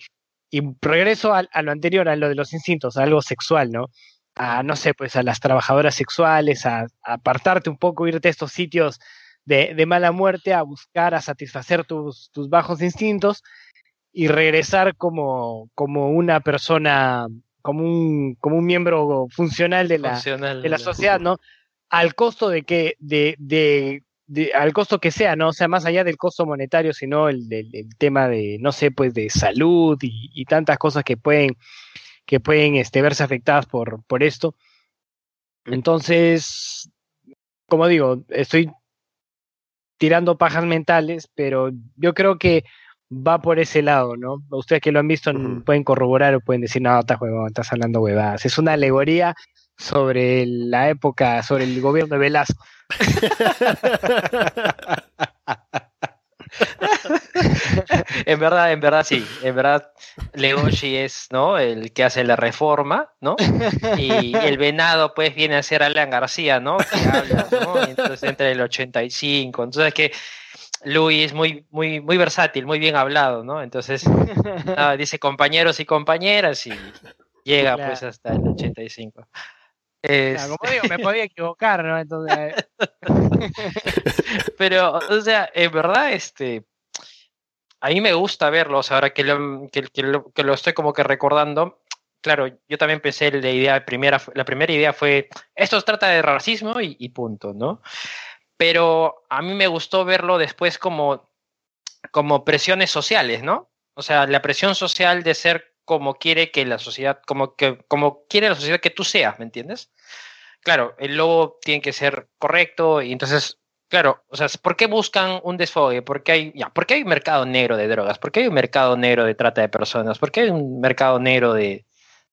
Y regreso a, a lo anterior, a lo de los instintos, a algo sexual, ¿no? A, no sé, pues a las trabajadoras sexuales, a, a apartarte un poco, irte a estos sitios de, de mala muerte a buscar, a satisfacer tus, tus bajos instintos y regresar como, como una persona, como un, como un miembro funcional de la, Funcional. de la sociedad, ¿no? Al costo de que, de, de, de- al costo que sea, ¿no? O sea, más allá del costo monetario, sino el, del el tema de, no sé, pues de salud y, y tantas cosas que pueden, que pueden este, verse afectadas por, por esto. Entonces, como digo, estoy tirando pajas mentales, pero yo creo que va por ese lado, ¿no? Ustedes que lo han visto pueden corroborar o pueden decir, no, estás huevón, estás hablando huevadas. Es una alegoría sobre la época, sobre el gobierno de Velasco. [laughs] En verdad, en verdad sí, en verdad Legoshi es, ¿no? El que hace la reforma, ¿no? Y el venado pues viene a ser Alan García, ¿no? Que habla, ¿no? Entonces entre el 85, entonces es que Luis es muy, muy, muy versátil, muy bien hablado, ¿no? Entonces nada, dice compañeros y compañeras y llega Claro. pues hasta el 85. Es- como digo, me podía equivocar, ¿no? Entonces, [laughs] Pero, o sea, en verdad, este, a mí me gusta verlos ahora que lo, que, que lo, que lo estoy como que recordando. Claro, yo también pensé la idea primera, la primera idea fue, esto trata de racismo y, y punto, ¿no? Pero a mí me gustó verlo después como, como presiones sociales, ¿no? O sea, la presión social de ser como quiere que la sociedad, como que, como quiere la sociedad que tú seas, ¿me entiendes? Claro, el logo tiene que ser correcto y entonces Claro, o sea, ¿por qué buscan un desfogue? ¿Por qué hay, ya, ¿por qué hay un mercado negro de drogas? ¿Por qué hay un mercado negro de trata de personas? ¿Por qué hay un mercado negro de,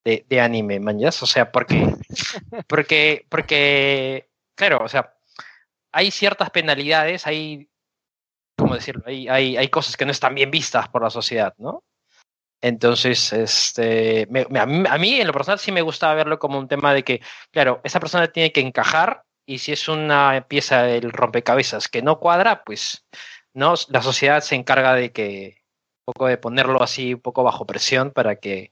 de, de anime, manjas? O sea, porque, [laughs] porque, porque, claro, o sea, hay ciertas penalidades, hay, ¿cómo decirlo? Hay, hay, hay cosas que no están bien vistas por la sociedad, ¿no? Entonces, este, me- me- a, mí, a mí en lo personal sí me gustaba verlo como un tema de que, claro, esa persona tiene que encajar y si es una pieza del rompecabezas que no cuadra, pues no, la sociedad se encarga de que un poco de ponerlo así, un poco bajo presión para que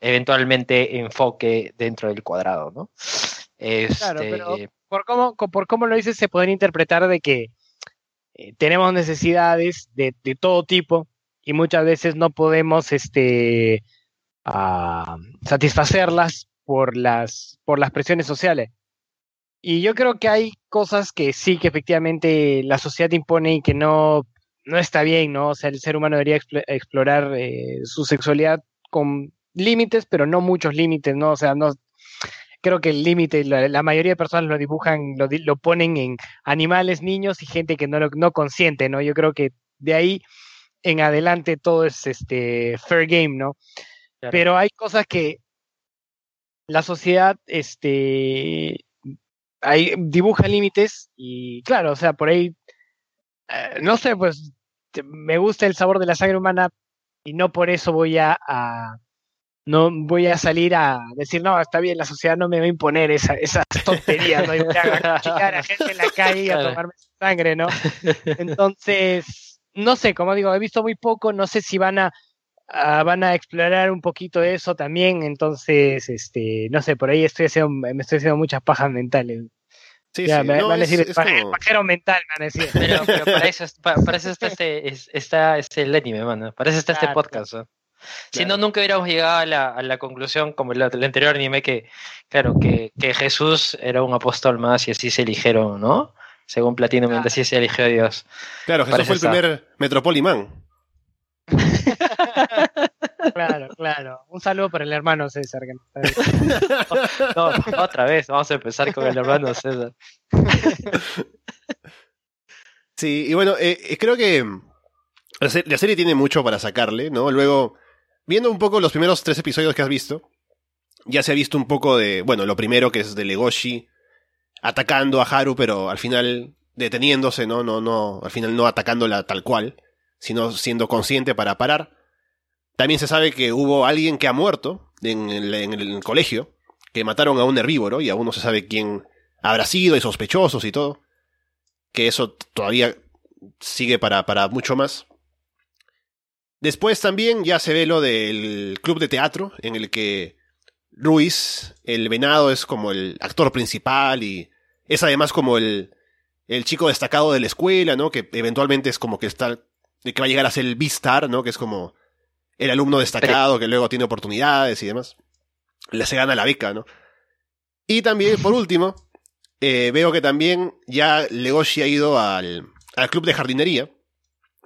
eventualmente enfoque dentro del cuadrado, ¿no? Claro, Este, pero- por cómo, por cómo lo dices, se podría interpretar de que eh, tenemos necesidades de, de todo tipo y muchas veces no podemos este, ah, satisfacerlas por las, por las presiones sociales. Y yo creo que hay cosas que sí, que efectivamente la sociedad impone y que no, no está bien, ¿no? O sea, el ser humano debería expl- explorar eh, su sexualidad con límites, pero no muchos límites, ¿no? O sea, no, creo que el límite, la, la mayoría de personas lo dibujan, lo, lo ponen en animales, niños y gente que no lo no consiente, ¿no? Yo creo que de ahí en adelante todo es este fair game, ¿no? Claro. Pero hay cosas que la sociedad este ahí dibuja límites y claro, o sea, por ahí eh, no sé, pues me gusta el sabor de la sangre humana y no por eso voy a, a- no voy a salir a decir, no, está bien, la sociedad no me va a imponer esa, esas tonterías, ¿no? Y voy a chicar a gente en la calle y a [laughs] tomarme su sangre, ¿no? Entonces, no sé, como digo, he visto muy poco, no sé si van a, a- van a explorar un poquito eso también, entonces, este, no sé, por ahí estoy haciendo, me estoy haciendo muchas pajas mentales. Sí, Ya, sí. me no, van a decir, es "Paje- como- pajero mental, me van a decir. Pero, pero para eso, para está este, es- está este el anime, mano. Para eso está este podcast. ¿no? Si no, nunca hubiéramos llegado a la, a la conclusión, como el, el anterior anime, que, claro, que, que Jesús era un apóstol más y así se eligieron, ¿no? Según Platinum, Claro. así se eligió a Dios. Claro, Jesús Parece fue el esa. primer Metropoliman. [laughs] Claro, claro. Un saludo para el hermano César. Que nos está viendo. [laughs] No, otra vez, vamos a empezar con el hermano César. [laughs] Sí, y bueno, eh, eh, creo que la, la serie tiene mucho para sacarle, ¿no? Luego, viendo un poco los primeros tres episodios que has visto, ya se ha visto un poco de, bueno, lo primero que es de Legoshi atacando a Haru, pero al final deteniéndose, ¿no? No, no, al final no atacándola tal cual, sino siendo consciente para parar. También se sabe que hubo alguien que ha muerto en el, en el colegio, que mataron a un herbívoro y aún no se sabe quién habrá sido y sospechosos y todo que eso todavía sigue para, para mucho más. Después también ya se ve lo del club de teatro, en el que Ruiz, el venado, es como el actor principal y es además como el, el chico destacado de la escuela, ¿no? Que eventualmente es como que está, que va a llegar a ser el B-Star, ¿no? Que es como el alumno destacado que luego tiene oportunidades y demás. Le se gana la beca, ¿no? Y también, por [laughs] último, eh, veo que también ya Legoshi ha ido al, al club de jardinería,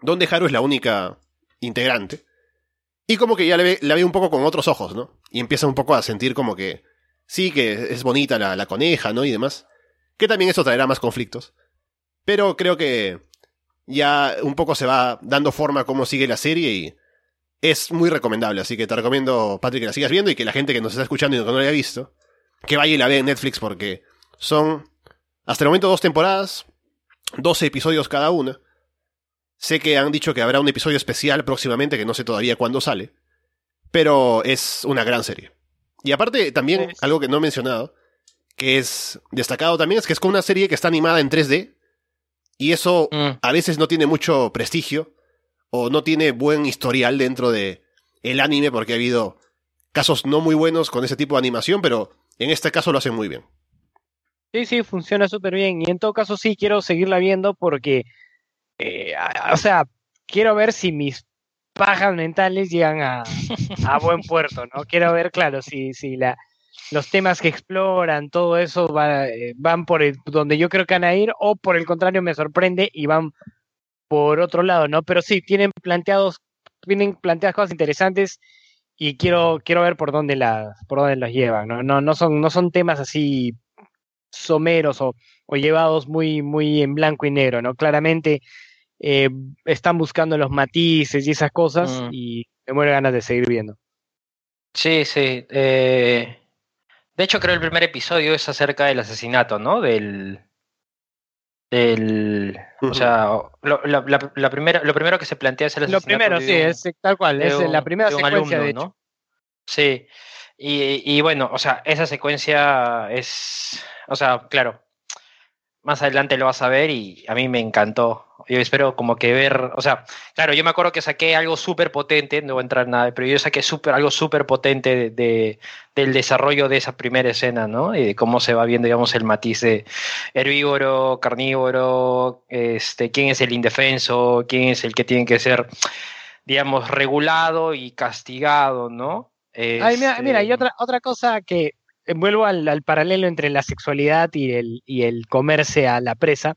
donde Haru es la única integrante. Y como que ya le ve, la ve un poco con otros ojos, ¿no? Y empieza un poco a sentir como que sí, que es bonita la, coneja, ¿no? Y demás. Que también eso traerá más conflictos. Pero creo que ya un poco se va dando forma cómo sigue la serie y es muy recomendable. Así que te recomiendo, Patrick, que la sigas viendo y que la gente que nos está escuchando y que no la haya visto, que vaya y la vea en Netflix porque son hasta el momento dos temporadas, 12 episodios cada una. Sé que han dicho que habrá un episodio especial próximamente, que no sé todavía cuándo sale, pero es una gran serie. Y aparte, también, algo que no he mencionado, que es destacado también, es que es con una serie que está animada en 3D, y eso Mm. a veces no tiene mucho prestigio, o no tiene buen historial dentro de el anime, porque ha habido casos no muy buenos con ese tipo de animación, pero en este caso lo hacen muy bien. Sí, sí, funciona súper bien. Y en todo caso sí quiero seguirla viendo porque, eh, o sea, quiero ver si mis pajas mentales llegan a, a [laughs] buen puerto, ¿no? Quiero ver, claro, si, si la, los temas que exploran, todo eso va, eh, van por el- donde yo creo que van a ir o por el contrario me sorprende y van por otro lado, ¿no? Pero sí, tienen planteados, tienen planteadas cosas interesantes y quiero, quiero ver por dónde las, por dónde los llevan, ¿no? No, no son, no son temas así someros o, o llevados muy, muy en blanco y negro, ¿no? Claramente eh, están buscando los matices y esas cosas Mm. y me muero ganas de seguir viendo. Sí, sí. eh, De hecho, creo el primer episodio es acerca del asesinato, ¿no? Del. Del. O sea, lo, la- la- la primera, lo primero que se plantea es el Lo asesinato. primero, de sí, un- es tal cual, es un- la primera de un secuencia, alumno, de hecho. ¿no? Sí. Y, y bueno, o sea, esa secuencia es. O sea, claro. Más adelante lo vas a ver y a mí me encantó. Yo espero como que ver, o sea, claro, yo me acuerdo que saqué algo súper potente, no voy a entrar en nada, pero yo saqué súper algo súper potente de, de- del desarrollo de esa primera escena, ¿no? Y de cómo se va viendo, digamos, el matiz de herbívoro, carnívoro, este, quién es el indefenso, quién es el que tiene que ser, digamos, regulado y castigado, ¿no? Ay, mira, Este, mira, y otra, otra cosa que vuelvo al, al paralelo entre la sexualidad y el, y el comerse a la presa,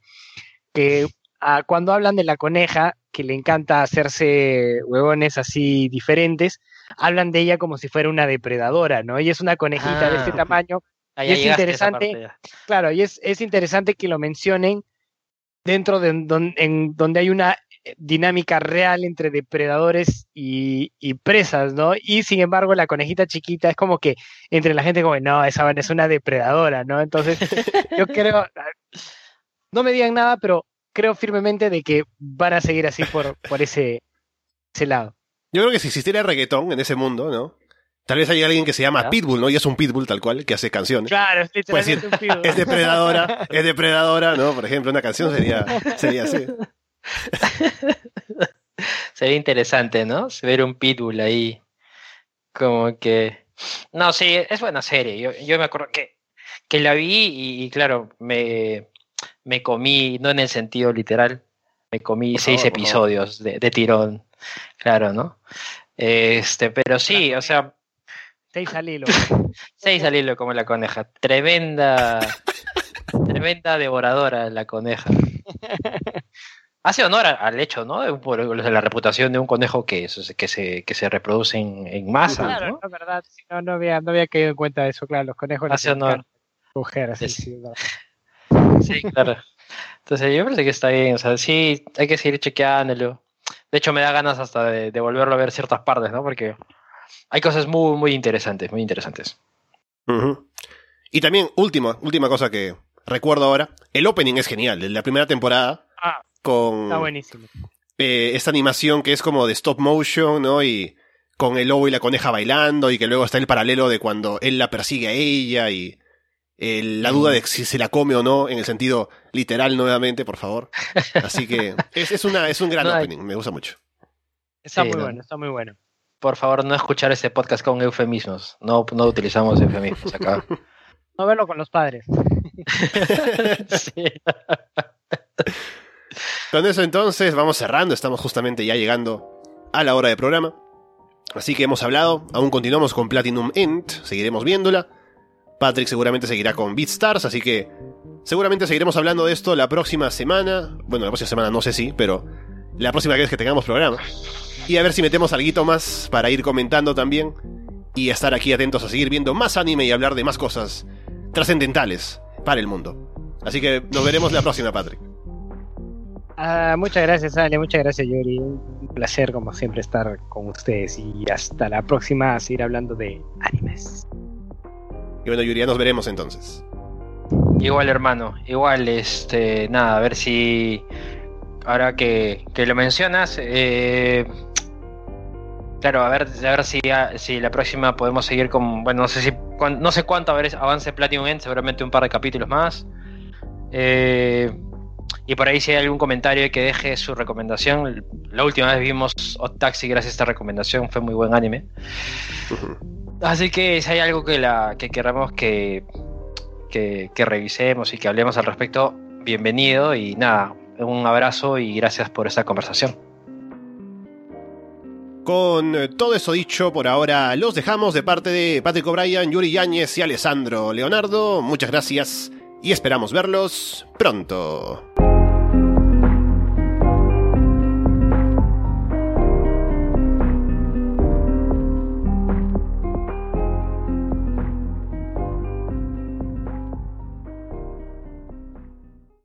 que ah, cuando hablan de la coneja, que le encanta hacerse huevones así diferentes, hablan de ella como si fuera una depredadora, ¿no? Ella es una conejita de este Ah. tamaño, ah, y es a interesante claro, y es, es interesante que lo mencionen dentro de don- en donde hay una eh, dinámica real entre depredadores y, y presas, ¿no? Y sin embargo, la conejita chiquita es como que entre la gente como, no, esa vaina es una depredadora, ¿no? Entonces, yo creo, [laughs] no me digan nada, pero creo firmemente de que van a seguir así por, por ese, ese lado. Yo creo que si existiera reggaetón en ese mundo, ¿no? Tal vez hay alguien que se llama ¿Ya? Pitbull, ¿no? Y es un Pitbull tal cual, que hace canciones. Claro, es literalmente un pibe. Es depredadora, es depredadora, ¿no? Por ejemplo, una canción sería, sería así. [laughs] Sería interesante, ¿no? Ver un pitbull ahí. Como que. No, sí, es buena serie. Yo, yo me acuerdo que, que la vi y, y claro, me, me comí, no en el sentido literal, me comí seis episodios de, de tirón. Claro, ¿no? Este, pero sí, o sea, Seis al hilo. [laughs] seis al hilo como la coneja. Tremenda, tremenda devoradora la coneja. [laughs] Hace honor al hecho, ¿no? De, por la reputación de un conejo que, se- que, se, que se reproduce en, en masa, Claro, ¿no? no, verdad, no, no había, no había caído en cuenta de eso, claro, los conejos Hace honor. así, Sí. sí. Sí, [laughs] claro. Entonces yo parece que está bien, o sea, sí, hay que seguir chequeándolo. De hecho, me da ganas hasta de, de volverlo a ver ciertas partes, ¿no? Porque hay cosas muy, muy interesantes, muy interesantes. Y también, última, última cosa que recuerdo ahora, el opening es genial, de la primera temporada, Ah, con está buenísimo. eh, esta animación que es como de stop motion, ¿no? Y con el lobo y la coneja bailando, y que luego está el paralelo de cuando él la persigue a ella, y la duda de si se la come o no, en el sentido literal nuevamente, por favor. Así que [laughs] es, es, una, es un gran No, opening, me gusta mucho. Está Sí, muy no. bueno, está muy bueno. Por favor, no escuchar este podcast con eufemismos. No, no utilizamos eufemismos acá. [laughs] No verlo con los padres. [laughs] Sí. Con eso entonces vamos cerrando, estamos justamente ya llegando a la hora de programa. Así que hemos hablado, aún continuamos con Platinum End, seguiremos viéndola. Patrick seguramente seguirá con BeatStars, así que seguramente seguiremos hablando de esto la próxima semana. Bueno, la próxima semana no sé si, pero la próxima vez que tengamos programa. Y a ver si metemos algo más para ir comentando también. Y estar aquí atentos a seguir viendo más anime y hablar de más cosas trascendentales para el mundo. Así que nos veremos la próxima, Patrick. Ah, muchas gracias, Ale. Muchas gracias, Yuri. Un placer, como siempre, estar con ustedes. Y hasta la próxima, a seguir hablando de animes. Y bueno, Yuri, ya nos veremos entonces. Igual, hermano. Igual, este. Nada, a ver si. Ahora que, que lo mencionas. Eh, claro, a ver, a ver si, si la próxima podemos seguir con. Bueno, no sé si. No sé cuánto a ver, avance Platinum End, seguramente un par de capítulos más. Eh, y por ahí si hay algún comentario que deje su recomendación. La última vez vimos Odd Taxi gracias a esta recomendación, fue muy buen anime. Así que si hay algo que, la, que queramos que, que, que revisemos y que hablemos al respecto, bienvenido y nada, un abrazo y gracias por esta conversación. Con todo eso dicho, por ahora los dejamos de parte de Patrick O'Brien, Yuri Yáñez y Alessandro Leonardo. Muchas gracias y esperamos verlos pronto.